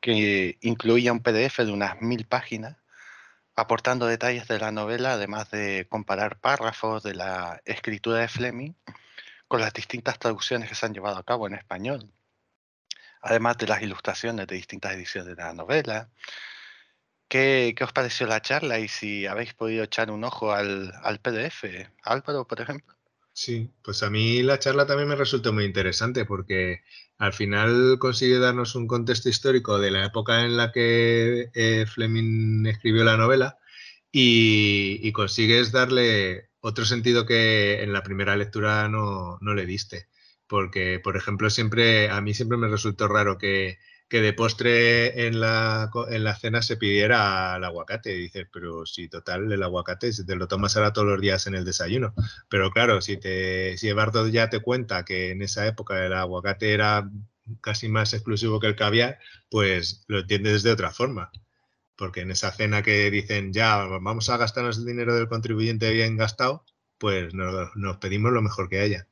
que incluía un PDF de unas mil páginas, aportando detalles de la novela, además de comparar párrafos de la escritura de Fleming con las distintas traducciones que se han llevado a cabo en español, además de las ilustraciones de distintas ediciones de la novela. ¿Qué, qué os pareció la charla y si habéis podido echar un ojo al, al PDF? Álvaro, por ejemplo. Sí, pues a mí la charla también me resultó muy interesante porque al final consigue darnos un contexto histórico de la época en la que eh, Fleming escribió la novela y, y consigues darle otro sentido que en la primera lectura no, no le diste. Porque, por ejemplo, siempre a mí siempre me resultó raro que, que de postre en la, en la cena se pidiera el aguacate. Y dices, pero si total, el aguacate si te lo tomas ahora todos los días en el desayuno. Pero claro, si, te, si Eduardo ya te cuenta que en esa época el aguacate era casi más exclusivo que el caviar, pues lo entiendes de otra forma. Porque en esa cena que dicen, ya, vamos a gastarnos el dinero del contribuyente bien gastado, pues nos, pedimos lo mejor que haya.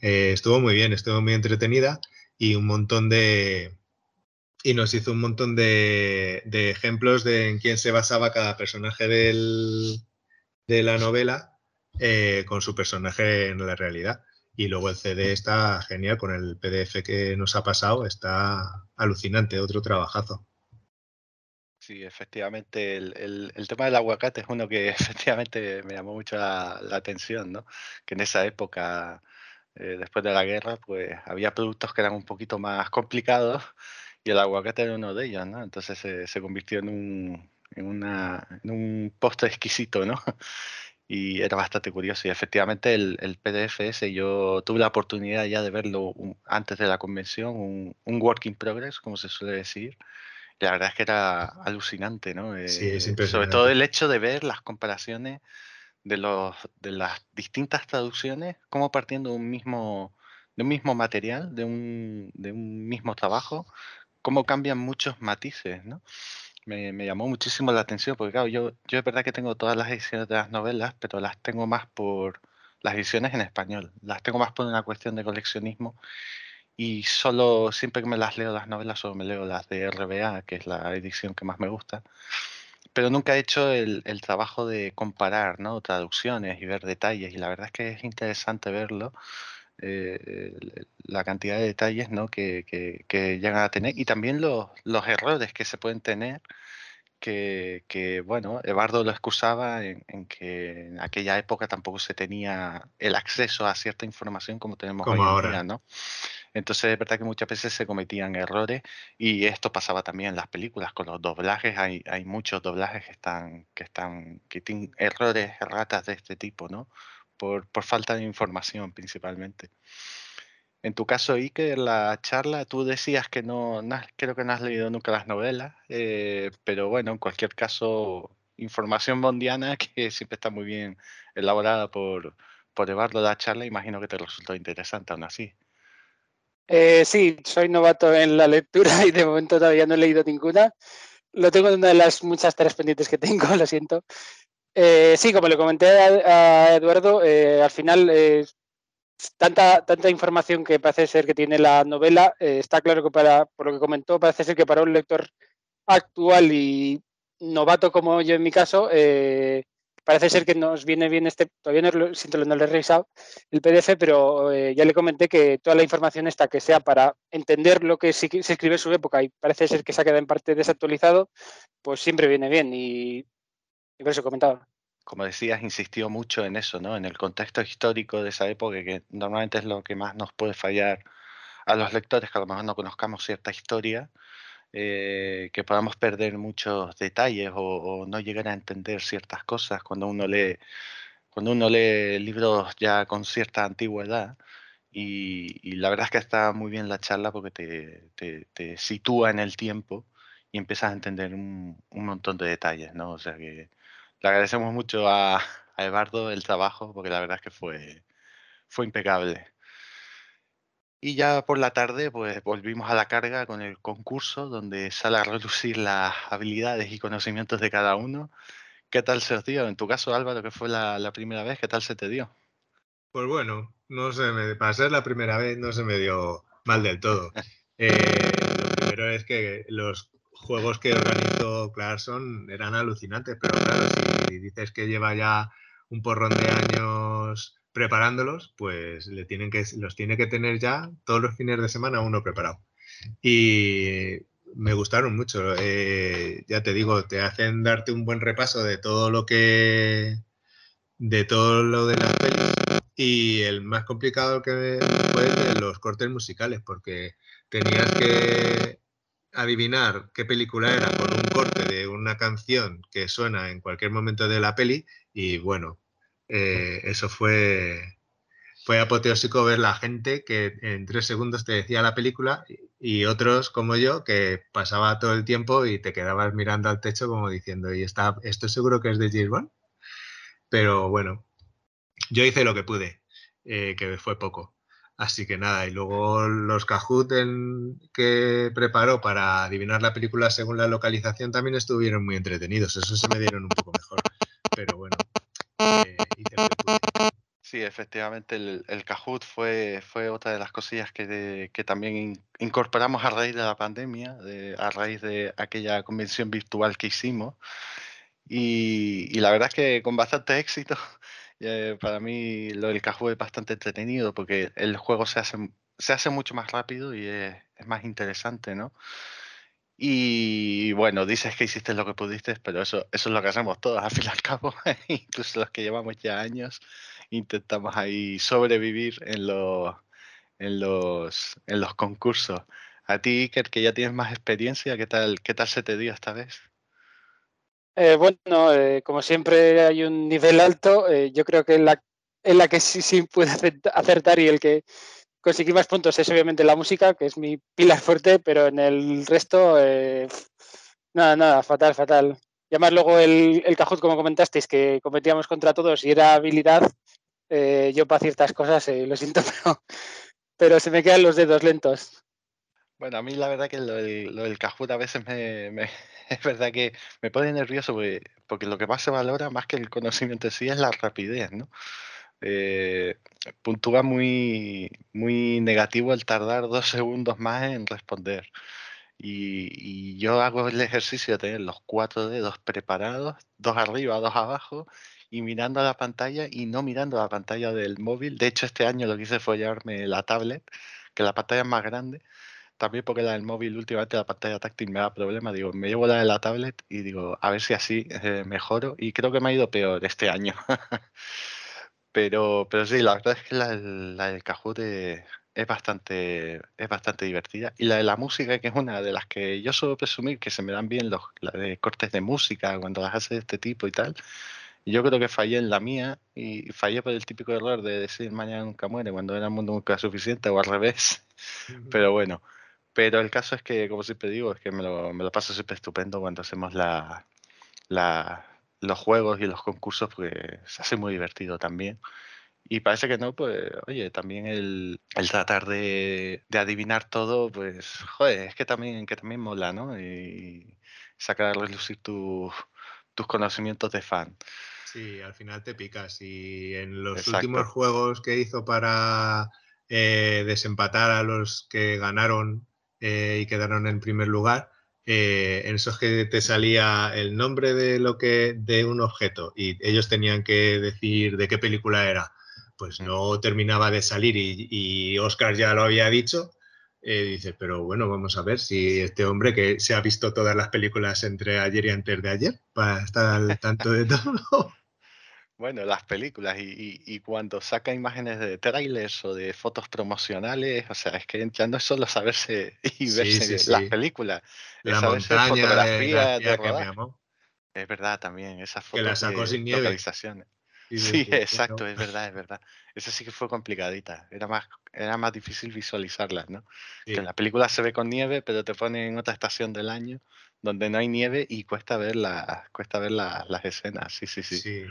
Eh, estuvo muy bien, estuvo muy entretenida y un montón de... Y nos hizo un montón de, de ejemplos de en quién se basaba cada personaje de la novela eh, con su personaje en la realidad. Y luego el CD está genial con el PDF que nos ha pasado, está alucinante, otro trabajazo. Sí, efectivamente, el, el, tema del aguacate es uno que efectivamente me llamó mucho la, atención, ¿no? Que en esa época, eh, después de la guerra, pues había productos que eran un poquito más complicados y el aguacate era uno de ellos, ¿no? Entonces se, se convirtió en un, en, una, en un postre exquisito, ¿no? y era bastante curioso. Y efectivamente el, el, PDF ese, yo tuve la oportunidad ya de verlo antes de la convención, un, un, work in progress, como se suele decir. La verdad es que era alucinante, ¿no? Sí, es eh, sobre todo el hecho de ver las comparaciones de, los, de las distintas traducciones, como partiendo de un mismo, de un mismo material, de un, de un mismo trabajo, cómo cambian muchos matices, ¿no? me, llamó muchísimo la atención, porque claro, yo, yo es verdad que tengo todas las ediciones de las novelas, pero las tengo más por las ediciones en español, las tengo más por una cuestión de coleccionismo y solo, siempre que me las leo las novelas, solo me leo las de RBA, que es la edición que más me gusta, pero nunca he hecho el, el trabajo de comparar, ¿no? Traducciones y ver detalles, y la verdad es que es interesante verlo. Eh, la cantidad de detalles ¿no? que, que, que, llegan a tener y también los, los errores que se pueden tener que, que, bueno, Eduardo lo excusaba en, que en aquella época tampoco se tenía el acceso a cierta información como tenemos hoy en día, ¿no? Entonces es verdad que muchas veces se cometían errores y esto pasaba también en las películas con los doblajes. Hay, muchos doblajes que están, que tienen errores, erratas de este tipo, ¿no? Por, falta de información principalmente. En tu caso, Iker, la charla, tú decías que no, creo que no has leído nunca las novelas, eh, pero bueno, en cualquier caso, información mondiana que siempre está muy bien elaborada por, por a la charla, imagino que te resultó interesante aún así. Eh, sí, soy novato en la lectura y de momento todavía no he leído ninguna. Lo tengo en una de las muchas tareas pendientes que tengo, lo siento. Eh, sí, como le comenté a, Eduardo, al final tanta, tanta información que parece ser que tiene la novela, eh, está claro que para, por lo que comentó, parece ser que para un lector actual y novato como yo en mi caso, eh, parece ser que nos viene bien este, todavía no lo siento, no lo he revisado el PDF, pero eh, ya le comenté que toda la información está que sea para entender lo que se, se escribe en su época y parece ser que se ha quedado en parte desactualizado, pues siempre viene bien y, y por eso comentaba como decías, insistió mucho en eso, ¿no? En el contexto histórico de esa época, que normalmente es lo que más nos puede fallar a los lectores, que a lo mejor no conozcamos cierta historia, eh, que podamos perder muchos detalles o, no llegar a entender ciertas cosas cuando uno lee, cuando uno lee libros ya con cierta antigüedad. Y, la verdad es que está muy bien la charla porque te, te, sitúa en el tiempo y empiezas a entender un, un montón de detalles, ¿no? O sea que le agradecemos mucho a, a Eduardo el trabajo, porque la verdad es que fue, fue impecable. Y ya por la tarde, pues volvimos a la carga con el concurso, donde sale a reducir las habilidades y conocimientos de cada uno. ¿Qué tal se os dio? En tu caso, Álvaro, que fue la, la primera vez, ¿qué tal se te dio? Pues bueno, no se me, para ser la primera vez no se me dio mal del todo. Eh, lo primero es que los juegos que organizó Clarkson eran alucinantes, pero claro, si dices que lleva ya un porrón de años preparándolos, pues le tienen que, los tiene que tener ya todos los fines de semana uno preparado. Y me gustaron mucho. Eh, ya te digo, te hacen darte un buen repaso de todo lo que. de todo lo de las pelis. Y el más complicado que fue de los cortes musicales, porque tenías que adivinar qué película era con un corte de una canción que suena en cualquier momento de la peli y bueno, eh, eso fue, fue apoteósico ver la gente que en tres segundos te decía la película y otros como yo que pasaba todo el tiempo y te quedabas mirando al techo como diciendo, ¿y está, esto seguro que es de James? Pero bueno, yo hice lo que pude, eh, que fue poco. Así que nada, y luego los Kahoot que preparó para adivinar la película según la localización también estuvieron muy entretenidos. Eso se me dieron un poco mejor. Sí, efectivamente el, el Kahoot fue, fue otra de las cosillas que, que también in- incorporamos a raíz de la pandemia, de- a raíz de aquella convención virtual que hicimos. Y, y la verdad es que con bastante éxito, eh, para mí lo del Kahoot es bastante entretenido porque el juego se hace, se hace mucho más rápido y es, es más interesante, ¿no? Y bueno, dices que hiciste lo que pudiste, pero eso, eso es lo que hacemos todos, al fin y al cabo, incluso los que llevamos ya años, intentamos ahí sobrevivir en los, en los, en los concursos. A ti, Iker, que ya tienes más experiencia, ¿qué tal, qué tal se te dio esta vez? Eh, bueno, eh, como siempre hay un nivel alto, eh, yo creo que en la, en la que sí, sí pude acert- acertar y el que conseguí más puntos es obviamente la música, que es mi pilar fuerte, pero en el resto, nada, nada, fatal, fatal. Y además luego el, el Kahoot, como comentasteis, que competíamos contra todos y era habilidad, eh, yo para ciertas cosas, eh, lo siento, pero, pero se me quedan los dedos lentos. Bueno, a mí la verdad que lo del, lo del Kahoot a veces me, me- es verdad que me pone nervioso porque, porque lo que más se valora más que el conocimiento en sí es la rapidez, ¿no? Eh, puntúa muy, muy negativo el tardar dos segundos más en responder. Y, y yo hago el ejercicio de tener los cuatro dedos preparados, dos arriba, dos abajo, y mirando a la pantalla y no mirando a la pantalla del móvil. De hecho, este año lo que hice fue llevarme la tablet, que la pantalla es más grande. También porque la del móvil últimamente la pantalla táctil me da problemas. Digo, me llevo la de la tablet y digo, a ver si así eh, mejoro. Y creo que me ha ido peor este año. Pero, pero sí, la verdad es que la, la del Kahoot es, es bastante, es bastante divertida. Y la de la música, que es una de las que yo suelo presumir que se me dan bien los la de cortes de música cuando las hace de este tipo y tal. Y yo creo que fallé en la mía y fallé por el típico error de decir mañana nunca muere cuando era el mundo nunca suficiente o al revés. Pero bueno, pero el caso es que, como siempre digo, es que me lo, me lo paso siempre estupendo cuando hacemos la, la- los juegos y los concursos, porque se hace muy divertido también. Y parece que no, pues, oye, también el, el tratar de, de adivinar todo, pues, joder, es que también, que también mola, ¿no? Y sacar a relucir tus tus conocimientos de fan. Sí, al final te picas. Y en los Exacto. últimos juegos que hizo para eh, desempatar a los que ganaron eh, y quedaron en primer lugar, eh, en esos que te salía el nombre de lo que de un objeto y ellos tenían que decir de qué película era, pues no terminaba de salir y, y Oscar ya lo había dicho. Eh, dice, pero bueno, vamos a ver si este hombre que se ha visto todas las películas entre ayer y antes de ayer para estar al tanto de todo. Bueno, las películas y, y- y cuando saca imágenes de trailers o de fotos promocionales, o sea, es que ya no es solo saberse y Sí, verse sí, las sí. películas, es La saberse montaña de fotografía García de que me amó. Es verdad también, esas Que la fotos sacó de sin nieve. localizaciones. Sí, exacto, bueno. es verdad, es verdad. Esa sí que fue complicadita. Era más, era más difícil visualizarlas, ¿no? Que en la película se ve con nieve, pero te ponen en otra estación del año donde no hay nieve y cuesta ver las, cuesta ver la- las escenas. Sí, sí, sí.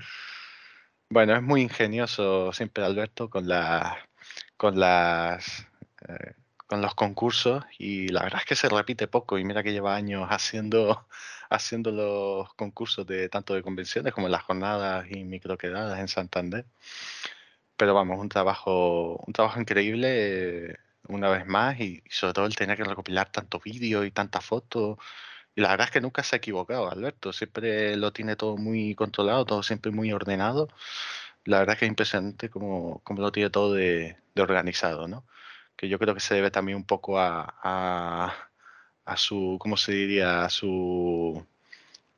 Bueno, es muy ingenioso siempre Alberto con las con las eh, con los concursos y la verdad es que se repite poco y mira que lleva años haciendo haciendo los concursos de tanto de convenciones como las jornadas y microquedadas en Santander. Pero vamos, un trabajo un trabajo increíble eh, una vez más y, sobre todo el tener que recopilar tanto vídeo y tanta foto y la verdad es que nunca se ha equivocado, Alberto. Siempre lo tiene todo muy controlado, todo siempre muy ordenado. La verdad es que es impresionante cómo, cómo lo tiene todo de, de organizado, ¿no? Que yo creo que se debe también un poco a, a, a su, ¿cómo se diría? A su,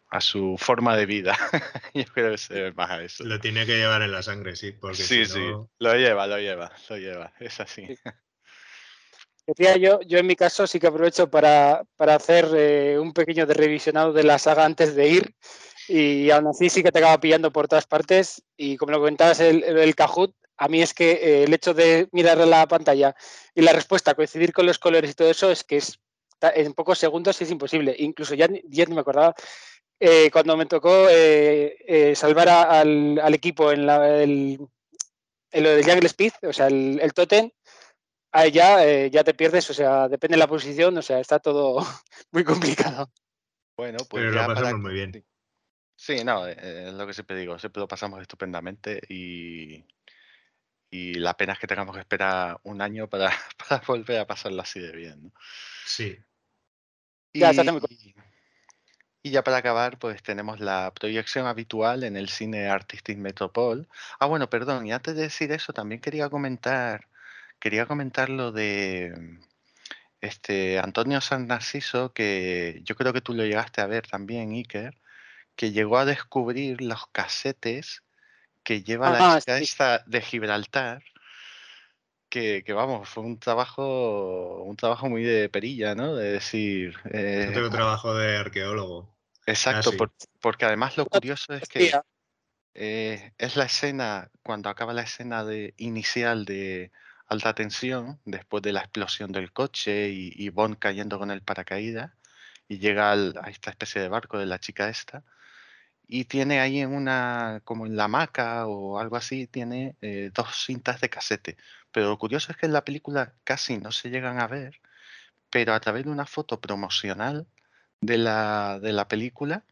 a su forma de vida. yo creo que se debe más a eso. Lo tiene que llevar en la sangre, sí, porque Sí, si sí, no- lo lleva, lo lleva, lo lleva, es así. Decía yo, yo en mi caso sí que aprovecho para, para hacer eh, un pequeño de revisionado de la saga antes de ir y aún así sí que te acaba pillando por todas partes y como lo comentabas el, el, el Kahoot, a mí es que eh, el hecho de mirar la pantalla y la respuesta coincidir con los colores y todo eso es que es en pocos segundos es imposible, incluso ya, ni- ya ni me acordaba eh, cuando me tocó eh, eh, salvar a- al, al equipo en, la, el, en lo del Jungle Speed, o sea, el, el Totem, ahí ya, eh, ya te pierdes, o sea, depende de la posición, o sea, está todo muy complicado. Bueno, pues Pero ya lo para pasamos muy bien. Sí, no, eh, es lo que siempre digo, siempre lo pasamos estupendamente y, Y la pena es que tengamos que esperar un año para, para volver a pasarlo así de bien. ¿no? Sí. Y, Ya, muy y ya para acabar, pues tenemos la proyección habitual en el cine Artistic Metropol. Ah, bueno, perdón, y antes de decir eso, también quería comentar, quería comentar lo de este Antonio San Narciso, que yo creo que tú lo llegaste a ver también, Iker, que llegó a descubrir los casetes que lleva la chica sí. esta de Gibraltar, que, que vamos, fue un trabajo, un trabajo muy de perilla, ¿no? De decir, eh, Yo tengo trabajo de arqueólogo. Exacto, Ah, sí. por- porque además lo curioso es que eh, es la escena, cuando acaba la escena de, inicial de alta tensión, después de la explosión del coche y, y Bond cayendo con el paracaídas, y llega al- a esta especie de barco de la chica esta, y tiene ahí en una, como en la hamaca o algo así, tiene eh, dos cintas de casete. Pero lo curioso es que en la película casi no se llegan a ver, pero a través de una foto promocional de la, de la película,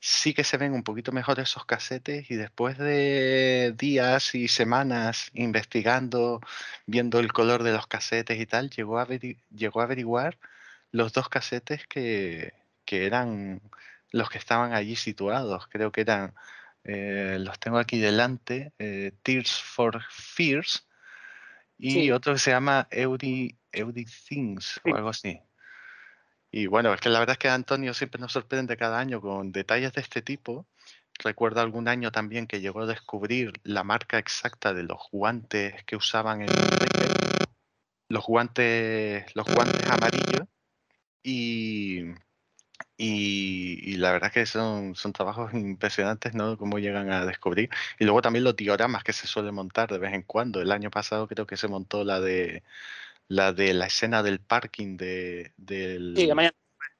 sí que se ven un poquito mejor esos casetes y después de días y semanas investigando, viendo el color de los casetes y tal, llegó a, llegó a averiguar los dos casetes que, que eran los que estaban allí situados. Creo que eran, eh, los tengo aquí delante, eh, Tears for Fears y Sí. otro que se llama Eury, Eury Things o algo así. Y bueno, es que la verdad es que Antonio siempre nos sorprende cada año con detalles de este tipo. Recuerdo algún año también que llegó a descubrir la marca exacta de los guantes que usaban en los guantes, los guantes amarillos. Y, y, y la verdad es que son, son trabajos impresionantes, ¿no? Cómo llegan a descubrir. Y luego también los dioramas que se suelen montar de vez en cuando. El año pasado creo que se montó la de la de la escena del parking de, del, Sí, mañana.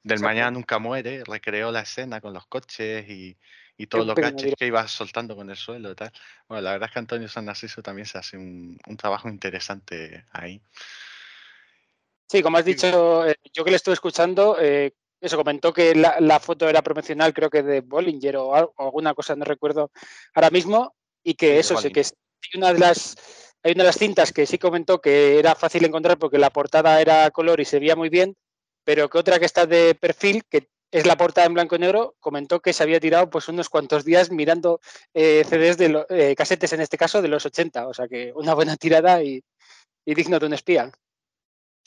del Exacto. Mañana Nunca Muere, recreó la escena con los coches y, y todos los directo. que iba soltando con el suelo y tal. Bueno, la verdad es que Antonio San Narciso también se hace un, un trabajo interesante ahí. Sí, como has dicho, eh, yo que le estuve escuchando, eh, eso comentó que la, la foto era promocional, creo que de Bollinger o, al- o alguna cosa, no recuerdo ahora mismo, y que Sí, eso sí que es- hay una de las hay una de las cintas que sí comentó que era fácil encontrar porque la portada era color y se veía muy bien, pero que otra que está de perfil, que es la portada en blanco y negro, comentó que se había tirado pues unos cuantos días mirando eh, CDs de lo- eh, casetes en este caso de los 80, o sea que una buena tirada y, y digno de un espía.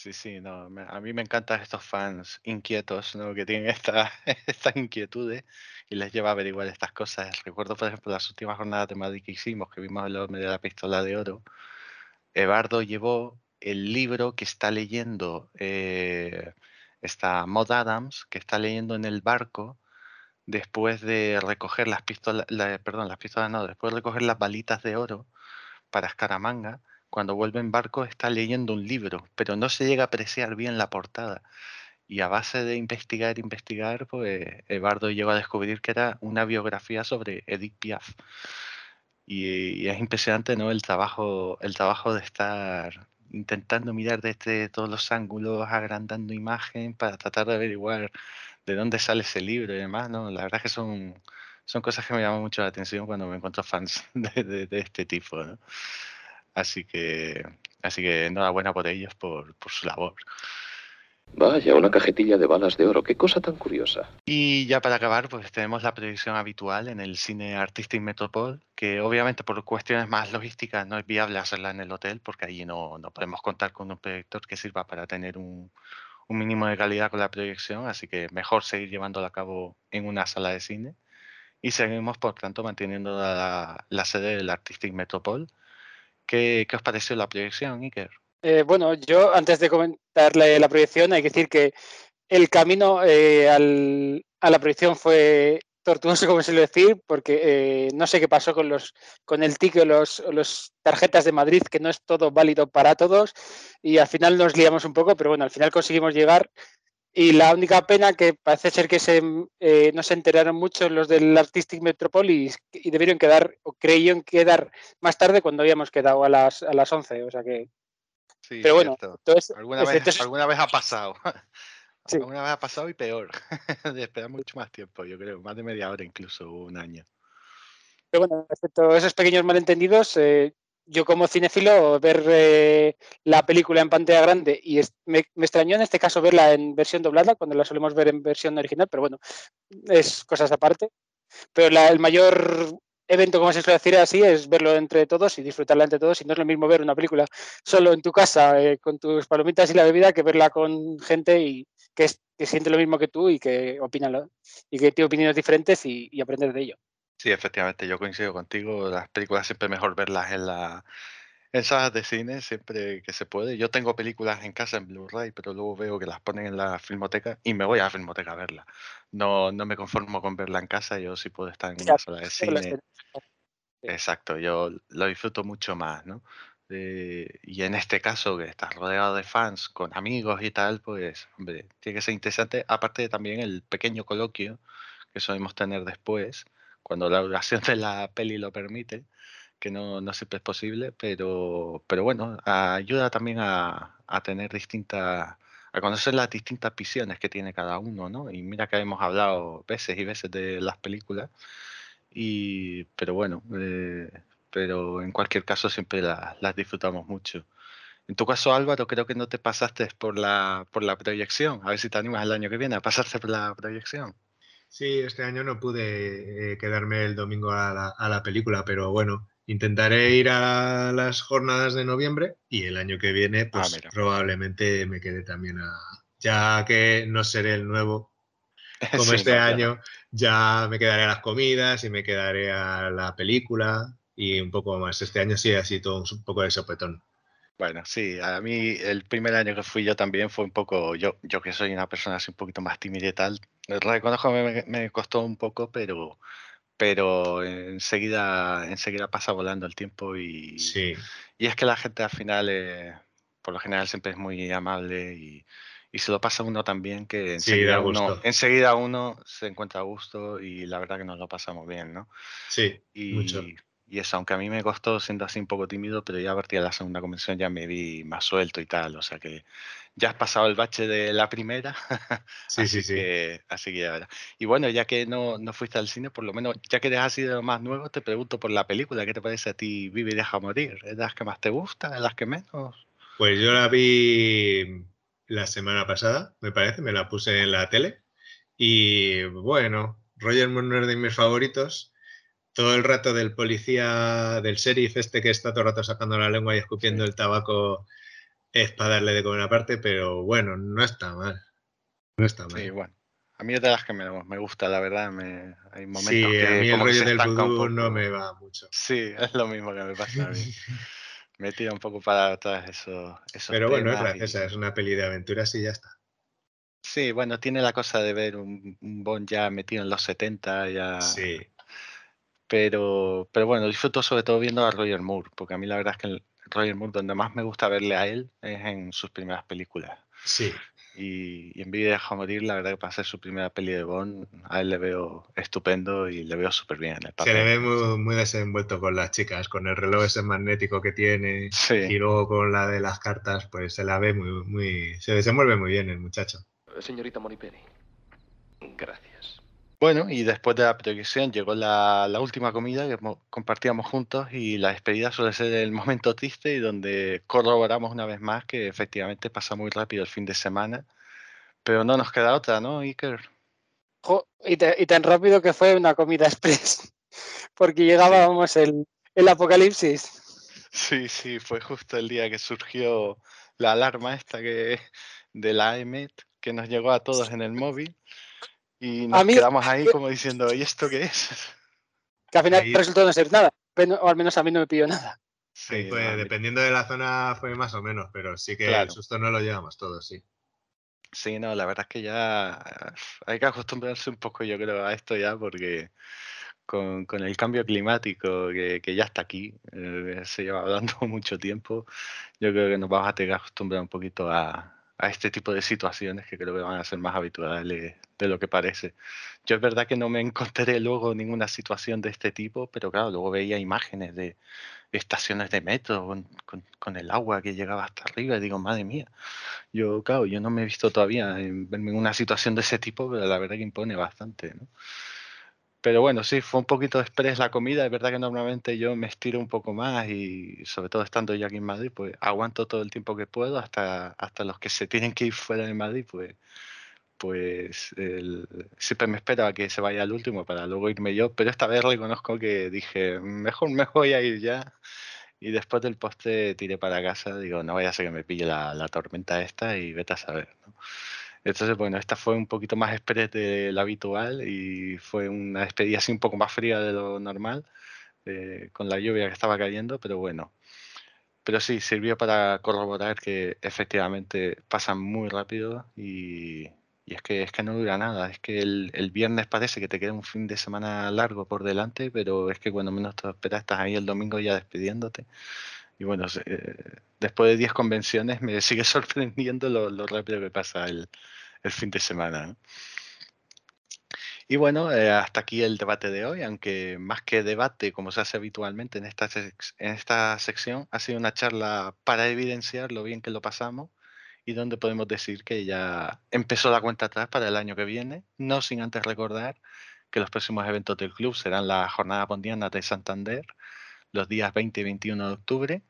Sí, sí, no, a mí me encantan estos fans inquietos, ¿no? Que tienen esta- estas inquietudes y les lleva a averiguar estas cosas. Recuerdo, por ejemplo, las últimas jornadas de Madrid que hicimos, que vimos el hombre de la pistola de oro. Ebardo llevó el libro que está leyendo eh, esta Maud Adams, que está leyendo en el barco después de recoger las pistolas, la- perdón, las pistolas no, después de recoger las balitas de oro para Escaramanga, cuando vuelve en barco está leyendo un libro, pero no se llega a apreciar bien la portada. Y a base de investigar, investigar, pues Ebardo llegó a descubrir que era una biografía sobre Edith Piaf. Y, y es impresionante, ¿no? El trabajo, el trabajo de estar intentando mirar desde todos los ángulos, agrandando imagen para tratar de averiguar de dónde sale ese libro y demás, ¿no? La verdad es que son, son cosas que me llaman mucho la atención cuando me encuentro fans de, de- de este tipo, ¿no? Así que, así que enhorabuena por ellos, por, por su labor. Vaya, una cajetilla de balas de oro. Qué cosa tan curiosa. Y ya para acabar, pues tenemos la proyección habitual en el cine Artistic Metropol, que obviamente por cuestiones más logísticas no es viable hacerla en el hotel, porque allí no, no podemos contar con un proyector que sirva para tener un, un mínimo de calidad con la proyección, así que mejor seguir llevándola a cabo en una sala de cine. Y seguimos, por tanto, manteniendo la, la sede del Artistic Metropol. ¿Qué, qué os pareció la proyección, Iker? Eh, bueno, yo antes de comentarle la proyección, hay que decir que el camino eh, a la proyección fue tortuoso, como suelo decir, porque eh, no sé qué pasó con los con el ticket o los, los tarjetas de Madrid, que no es todo válido para todos, y al final nos liamos un poco, pero bueno, al final conseguimos llegar. Y la única pena que parece ser que se, eh, no se enteraron mucho los del Artistic Metropolis y debieron quedar, o creyeron quedar más tarde cuando habíamos quedado a las, a las 11. O sea que, Sí, pero bueno, entonces, alguna, vez, entonces- alguna vez ha pasado. Alguna vez ha pasado y peor. de esperar mucho más tiempo, yo creo. Más de media hora incluso, un año. Pero bueno, excepto esos pequeños malentendidos, eh, yo como cinéfilo ver eh, la película en pantalla grande y me, extrañó en este caso verla en versión doblada cuando la solemos ver en versión original, pero bueno, es cosas aparte. Pero el mayor evento, como se suele decir así, es verlo entre todos y disfrutarla entre todos. Y no es lo mismo ver una película solo en tu casa eh, con tus palomitas y la bebida que verla con gente y que, siente lo mismo que tú y que opina y que tiene opiniones diferentes y aprender de ello. Sí, efectivamente, yo coincido contigo. Las películas siempre mejor verlas en la en salas de cine siempre que se puede. Yo tengo películas en casa en Blu-ray, pero luego veo que las ponen en la filmoteca y me voy a la filmoteca a verla. No, no me conformo con verla en casa, yo sí puedo estar en una sala de cine. Exacto, yo lo disfruto mucho más, ¿no? y en este caso, que estás rodeado de fans, con amigos y tal, pues, hombre, tiene que ser interesante. Aparte de también el pequeño coloquio que solemos tener después, cuando la duración de la peli lo permite, que no, no siempre es posible, pero, pero bueno, ayuda también a, a tener distintas, a conocer las distintas visiones que tiene cada uno, ¿no? Y mira que hemos hablado veces y veces de las películas, y, pero bueno, eh, pero en cualquier caso siempre las disfrutamos mucho. En tu caso, Álvaro, creo que no te pasaste por la, por la proyección. A ver si te animas el año que viene a pasarte por la proyección. Sí, este año no pude eh, quedarme el domingo a la, película, pero bueno, intentaré ir a las jornadas de noviembre y el año que viene, ah, pues probablemente me quede también a. Ya que no seré el nuevo, como este año, ya me quedaré a las comidas y me quedaré a la película y un poco más. Este año sí ha sido un poco de sopetón. Bueno, sí, a mí el primer año que fui yo también fue un poco, yo, yo que soy una persona así un poquito más tímida y tal, reconozco que me, costó un poco, pero, pero enseguida, enseguida pasa volando el tiempo y, sí. y es que la gente al final, por lo general siempre es muy amable y, y se lo pasa uno también que enseguida, uno, enseguida uno se encuentra a gusto y la verdad que nos lo pasamos bien, ¿no? Sí, y, mucho. Y eso, aunque a mí me costó siendo así un poco tímido, pero ya a partir de la segunda convención ya me vi más suelto y tal. O sea que ya has pasado el bache de la primera. Sí, así sí, que, sí. Así que ahora. Y bueno, ya que no, no fuiste al cine, por lo menos, ya que has sido lo más nuevo, te pregunto por la película. ¿Qué te parece a ti Vive y deja morir? ¿Es de las que más te gusta? ¿Es de las que menos? Pues yo la vi la semana pasada, me parece, me la puse en la tele. Y bueno, Roger Moore es de mis favoritos todo el rato del policía, del sheriff este que está todo el rato sacando la lengua y escupiendo el tabaco es para darle de comer aparte, pero bueno, no está mal. No está mal. Sí, bueno. A mí es de las que me, me gusta, la verdad. Me, hay momentos sí, que a mí el rollo del vudú no me va mucho. Sí, es lo mismo que me pasa a mí. me tira un poco para atrás eso, Pero bueno, es graciosa, es una peli de aventuras y ya está. Sí, bueno, tiene la cosa de ver un, un Bond ya metido en los 70, ya... Sí. Pero, pero bueno, disfruto sobre todo viendo a Roger Moore, porque a mí la verdad es que el Roger Moore donde más me gusta verle a él es en sus primeras películas. Sí. Y, en Vida de morir, la verdad que para ser su primera peli de Bond, a él le veo estupendo y le veo súper bien. El Se le ve muy, muy, desenvuelto con las chicas, con el reloj ese magnético que tiene y luego con la de las cartas, pues se la ve muy, muy, se desenvuelve muy bien el muchacho. Señorita Monipelli, gracias. Bueno, y después de la proyección llegó la, última comida que compartíamos juntos y la despedida suele ser el momento triste y donde corroboramos una vez más que efectivamente pasa muy rápido el fin de semana, pero no nos queda otra, ¿no, Iker? y, tan rápido que fue una comida express, porque llegábamos el, el apocalipsis. Sí, sí, fue justo el día que surgió la alarma esta que de la EMET que nos llegó a todos en el móvil. Y nos quedamos ahí como diciendo, ¿y esto qué es? Que al final resultó no ser nada, o al menos a mí no me pidió nada. Sí, pues dependiendo de la zona fue más o menos, pero sí que el susto no lo llevamos todos, sí. Sí, no, la verdad es que ya hay que acostumbrarse un poco, yo creo, a esto ya, porque con, el cambio climático que, ya está aquí, eh, se lleva hablando mucho tiempo, yo creo que nos vamos a tener que acostumbrar un poquito a, a este tipo de situaciones que creo que van a ser más habituales de lo que parece. Yo es verdad que no me encontré luego ninguna situación de este tipo, pero claro, luego veía imágenes de estaciones de metro con, el agua que llegaba hasta arriba y digo, madre mía, yo, claro, yo no me he visto todavía en, una situación de ese tipo, pero la verdad que impone bastante. Pero bueno, sí, fue un poquito express la comida. Es verdad que normalmente yo me estiro un poco más y sobre todo estando yo aquí en Madrid, pues aguanto todo el tiempo que puedo hasta, hasta los que se tienen que ir fuera de Madrid, pues pues siempre me espero a que se vaya al último para luego irme yo, pero esta vez reconozco que dije, mejor me voy a ir ya. Y después del postre tiré para casa, digo, no vaya a ser que me pille la, tormenta esta y vete a saber. Entonces, bueno, esta fue un poquito más express de la habitual y fue una despedida así un poco más fría de lo normal, eh, con la lluvia que estaba cayendo, pero bueno. Pero sí, sirvió para corroborar que efectivamente pasan muy rápido y, y es que, es que no dura nada, es que el, viernes parece que te queda un fin de semana largo por delante, pero es que cuando menos te esperas estás ahí el domingo ya despidiéndote. Y bueno, eh, después de 10 convenciones me sigue sorprendiendo lo, rápido que pasa el, fin de semana. Y bueno, eh, hasta aquí el debate de hoy, aunque más que debate, como se hace habitualmente en esta, en esta sección, ha sido una charla para evidenciar lo bien que lo pasamos y donde podemos decir que ya empezó la cuenta atrás para el año que viene, no sin antes recordar que los próximos eventos del club serán la Jornada Pondiana de Santander, los días 20 y 21 de octubre,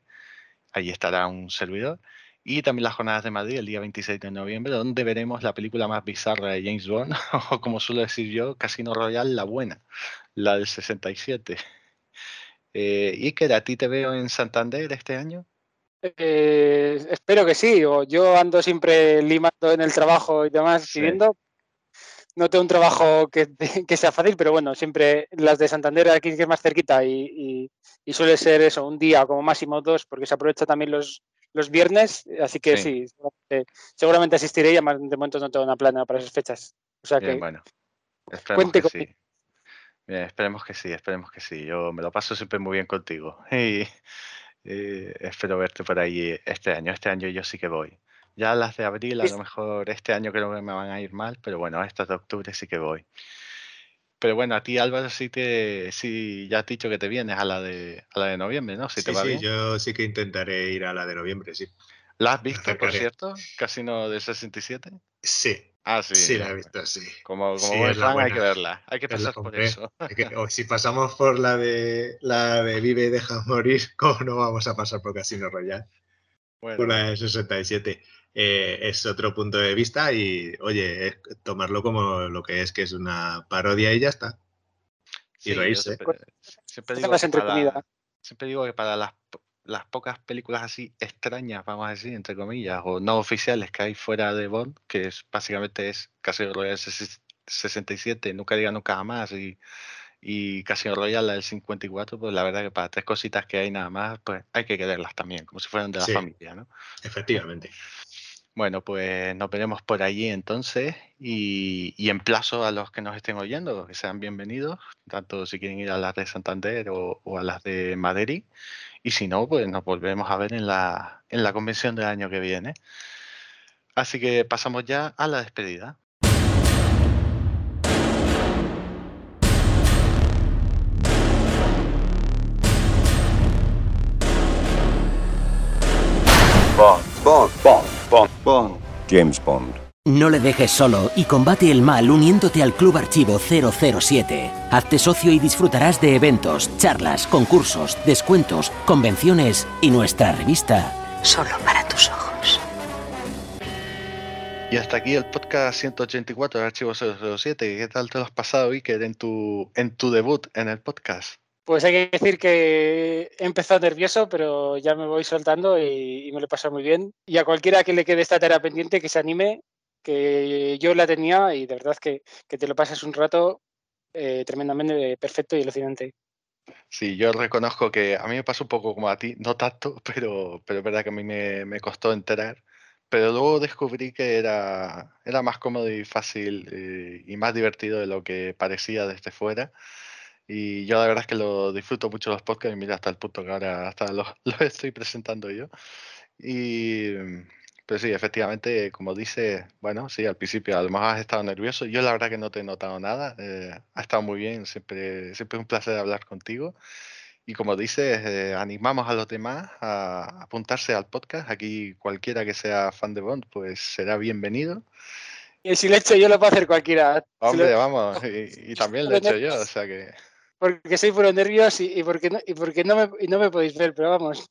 allí estará un servidor, y también las jornadas de Madrid el día 26 de noviembre, donde veremos la película más bizarra de James Bond, o como suelo decir yo, Casino Royale, la buena, la del 67. Eh, ¿Y que a ti te veo en Santander este año? Eh, espero que sí. Yo ando siempre limando en el trabajo y demás, viviendo. No tengo un trabajo que, sea fácil, pero bueno, siempre las de Santander aquí que es más cerquita y, suele ser eso, un día como máximo dos, porque se aprovecha también los, los viernes. Así que sí, seguramente, asistiré y además de momento no tengo una plana para esas fechas. O sea que. Bueno, esperemos que sí. esperemos que sí, esperemos que sí. Yo me lo paso siempre muy bien contigo. Y, eh, espero verte por ahí este año. Este año yo sí que voy. Ya las de abril, a lo mejor este año creo que me van a ir mal, pero bueno, estas de octubre sí que voy. Pero bueno, a ti Álvaro sí te sí ya has dicho que te vienes a la de a la de noviembre, ¿no? Si te va sí, yo sí que intentaré ir a la de noviembre, sí. ¿La has visto, por cierto? Casino de 67. Sí. Ah, sí. Sí, la he visto, sí. Como, como hay que verla. Hay que pasar por eso. o si pasamos por la de la de Vive y deja morir, ¿cómo no vamos a pasar por Casino Royale? Bueno. Por la de 67. Eh, es otro punto de vista y, oye, tomarlo como lo que es, que es una parodia y ya está. y reírse. Siempre, digo para, siempre digo que para las las pocas películas así extrañas, vamos a decir, entre comillas, o no oficiales que hay fuera de Bond, que es básicamente es Casino Royale 67, Nunca diga nunca jamás y, y Casino Royale la del 54, pues la verdad que para tres cositas que hay nada más, pues hay que quererlas también, como si fueran de la familia, ¿no? Efectivamente. Bueno, pues nos veremos por allí entonces y, y emplazo a los que nos estén oyendo, que sean bienvenidos, tanto si quieren ir a las de Santander o, o a las de Madrid. Y si no, pues nos volvemos a ver en la, en la convención del año que viene. Así que pasamos ya a la despedida. Bond, Bond, Bond, Bond, Bond. James Bond. No le dejes solo y combate el mal uniéndote al Club Archivo 007. Hazte socio y disfrutarás de eventos, charlas, concursos, descuentos, convenciones y nuestra revista. Solo para tus ojos. Y hasta aquí el podcast 184 de Archivo 007. ¿Qué tal te lo has pasado, Iker, en tu, en tu debut en el podcast? Pues hay que decir que he empezado nervioso, pero ya me voy soltando y, y, me lo he pasado muy bien. Y a cualquiera que le quede esta tarea pendiente, que se anime que yo la tenía y de verdad que, que te lo pasas un rato eh, tremendamente perfecto y alucinante. Sí, yo reconozco que a mí me pasó un poco como a ti, no tanto, pero, pero es verdad que a mí me, me costó enterar. Pero luego descubrí que era, era más cómodo y fácil eh, y más divertido de lo que parecía desde fuera. Y yo la verdad es que lo disfruto mucho los podcasts y mira hasta el punto que ahora hasta los lo estoy presentando yo. Y, pero sí, efectivamente, como dice, bueno, sí, al principio a lo mejor has estado nervioso. Yo la verdad que no te he notado nada. Eh, ha estado muy bien, siempre, siempre es un placer hablar contigo. Y como dices, eh, animamos a los demás a apuntarse al podcast. Aquí cualquiera que sea fan de Bond, pues será bienvenido. Y si lo he hecho yo, lo puedo hacer cualquiera. Hombre, vamos, y, también lo he hecho yo, o sea que. Porque soy puro nervios y, porque, no, y porque no, me, y no me podéis ver, pero vamos.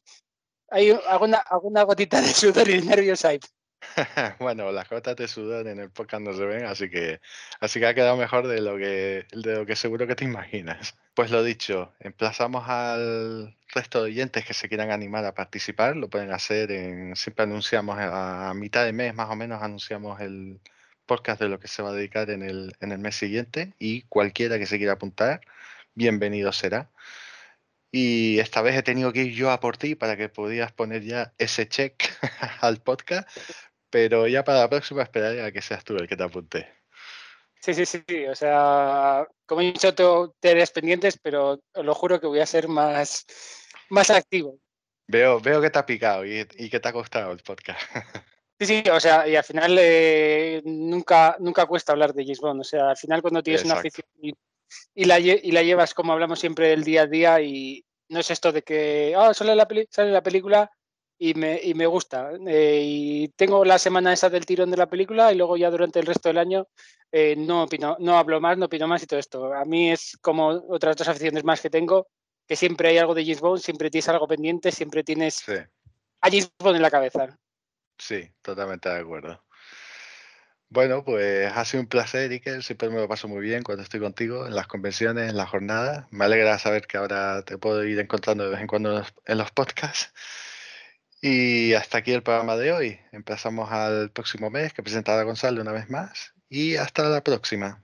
Hay alguna, gotita de sudor y nervios ahí. bueno, las gotas de sudor en el podcast no se ven, así que, así que ha quedado mejor de lo que, de lo que seguro que te imaginas. Pues lo dicho, emplazamos al resto de oyentes que se quieran animar a participar, lo pueden hacer en, siempre anunciamos a, mitad de mes más o menos anunciamos el podcast de lo que se va a dedicar en el, en el mes siguiente y cualquiera que se quiera apuntar, bienvenido será. Y esta vez he tenido que ir yo a por ti para que pudieras poner ya ese check al podcast, pero ya para la próxima esperaré a que seas tú el que te apunte. Sí, sí, sí, o sea, como he dicho, tengo tareas pendientes, pero os lo juro que voy a ser más, más activo. Veo, veo que te ha picado y, que te ha costado el podcast. Sí, sí, o sea, y al final eh, nunca, nunca cuesta hablar de James Bond. O sea, al final cuando tienes una afición y, la, y la llevas como hablamos siempre del día a día y no es esto de que, ah, sale la, sale la película y me, y me gusta. Eh, y tengo la semana esa del tirón de la película y luego ya durante el resto del año eh, no opino, no hablo más, no opino más y todo esto. A mí es como otras dos aficiones más que tengo, que siempre hay algo de James Bond, siempre tienes algo pendiente, siempre tienes a James Bond en la cabeza. Sí, totalmente de acuerdo. Bueno, pues ha sido un placer, Iker. Siempre me lo paso muy bien cuando estoy contigo en las convenciones, en las jornadas. Me alegra saber que ahora te puedo ir encontrando de vez en cuando en los podcasts. Y hasta aquí el programa de hoy. Empezamos al próximo mes, que presentará Gonzalo una vez más. Y hasta la próxima.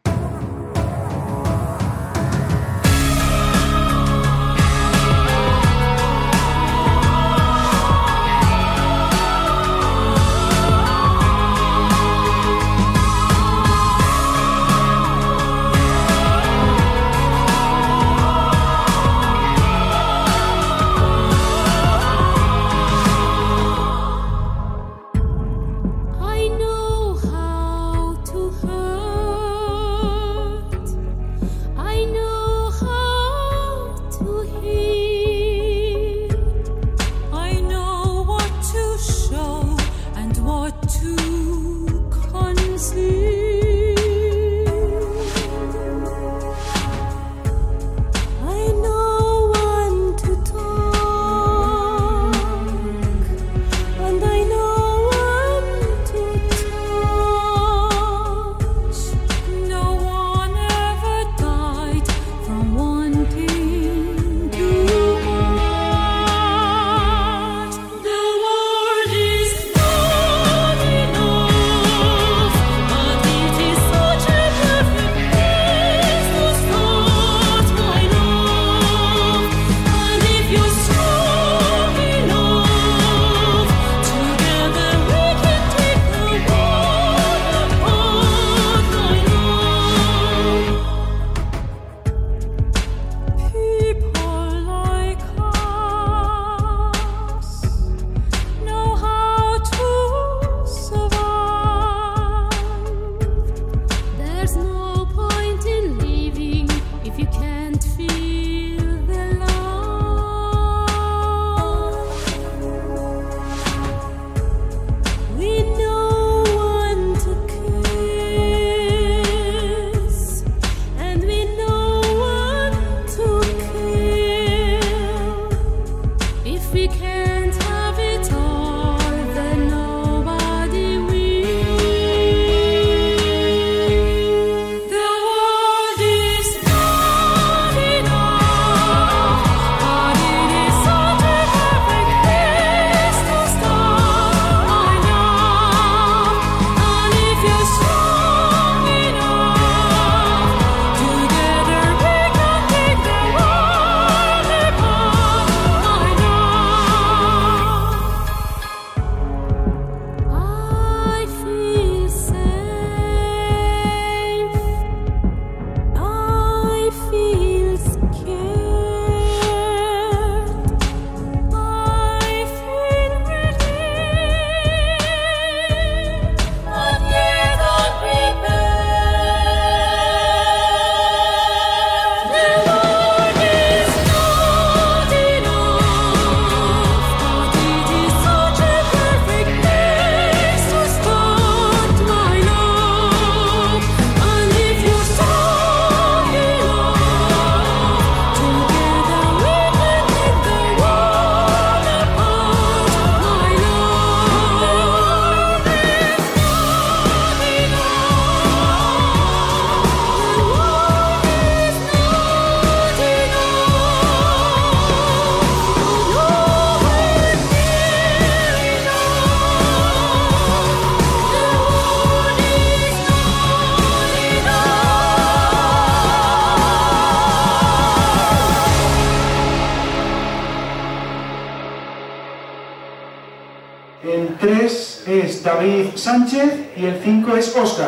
Sánchez y el 5 es Oscar.